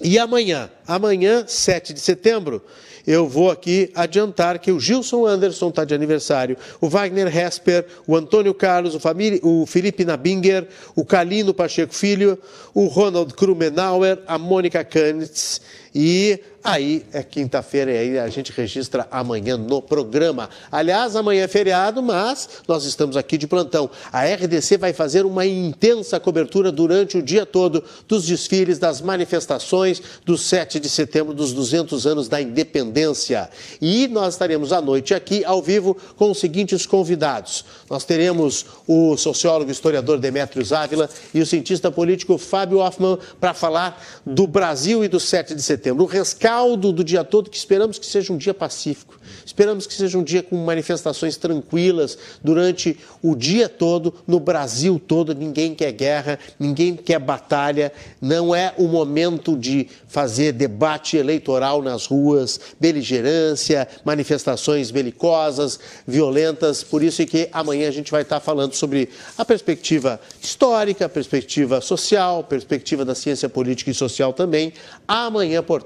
E amanhã, amanhã, 7 de setembro, eu vou aqui adiantar que o Gilson Anderson está de aniversário, o Wagner Hesper, o Antônio Carlos, o, o Felipe Nabinger, o Calino Pacheco Filho, o Ronald Krumenauer, a Mônica Kanitz e aí é quinta-feira e aí a gente registra amanhã no programa. Aliás, amanhã é feriado, mas nós estamos aqui de plantão. A RDC vai fazer uma intensa cobertura durante o dia todo dos desfiles, das manifestações do 7 de setembro, dos 200 anos da independência. E nós estaremos à noite aqui, ao vivo, com os seguintes convidados. Nós teremos o sociólogo e historiador Demetrios Ávila e o cientista político Fábio Hoffman para falar do Brasil e do 7 de setembro. O rescaldo do dia todo, que esperamos que seja um dia pacífico. Esperamos que seja um dia com manifestações tranquilas durante o dia todo, no Brasil todo. Ninguém quer guerra, ninguém quer batalha. Não é o momento de fazer debate eleitoral nas ruas, beligerância, manifestações belicosas, violentas. Por isso é que amanhã a gente vai estar falando sobre a perspectiva histórica, a perspectiva social, a perspectiva da ciência política e social também. Amanhã, portanto,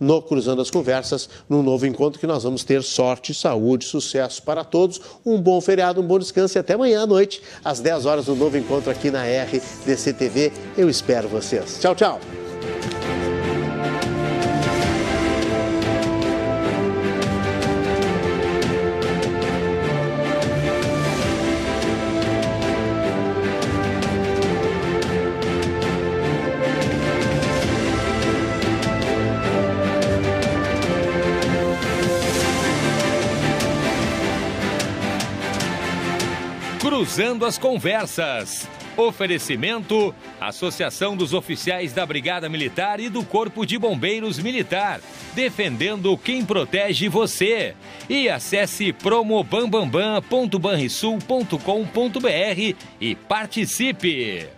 no Cruzando as Conversas, num novo encontro que nós vamos ter sorte, saúde, sucesso para todos. Um bom feriado, um bom descanso e até amanhã à noite, às 10 horas, no novo encontro aqui na RDC TV. Eu espero vocês. Tchau, tchau. Cruzando as Conversas. Oferecimento: Associação dos Oficiais da Brigada Militar e do Corpo de Bombeiros Militar, defendendo quem protege você. E acesse promobambambam.banrisul.com.br e participe.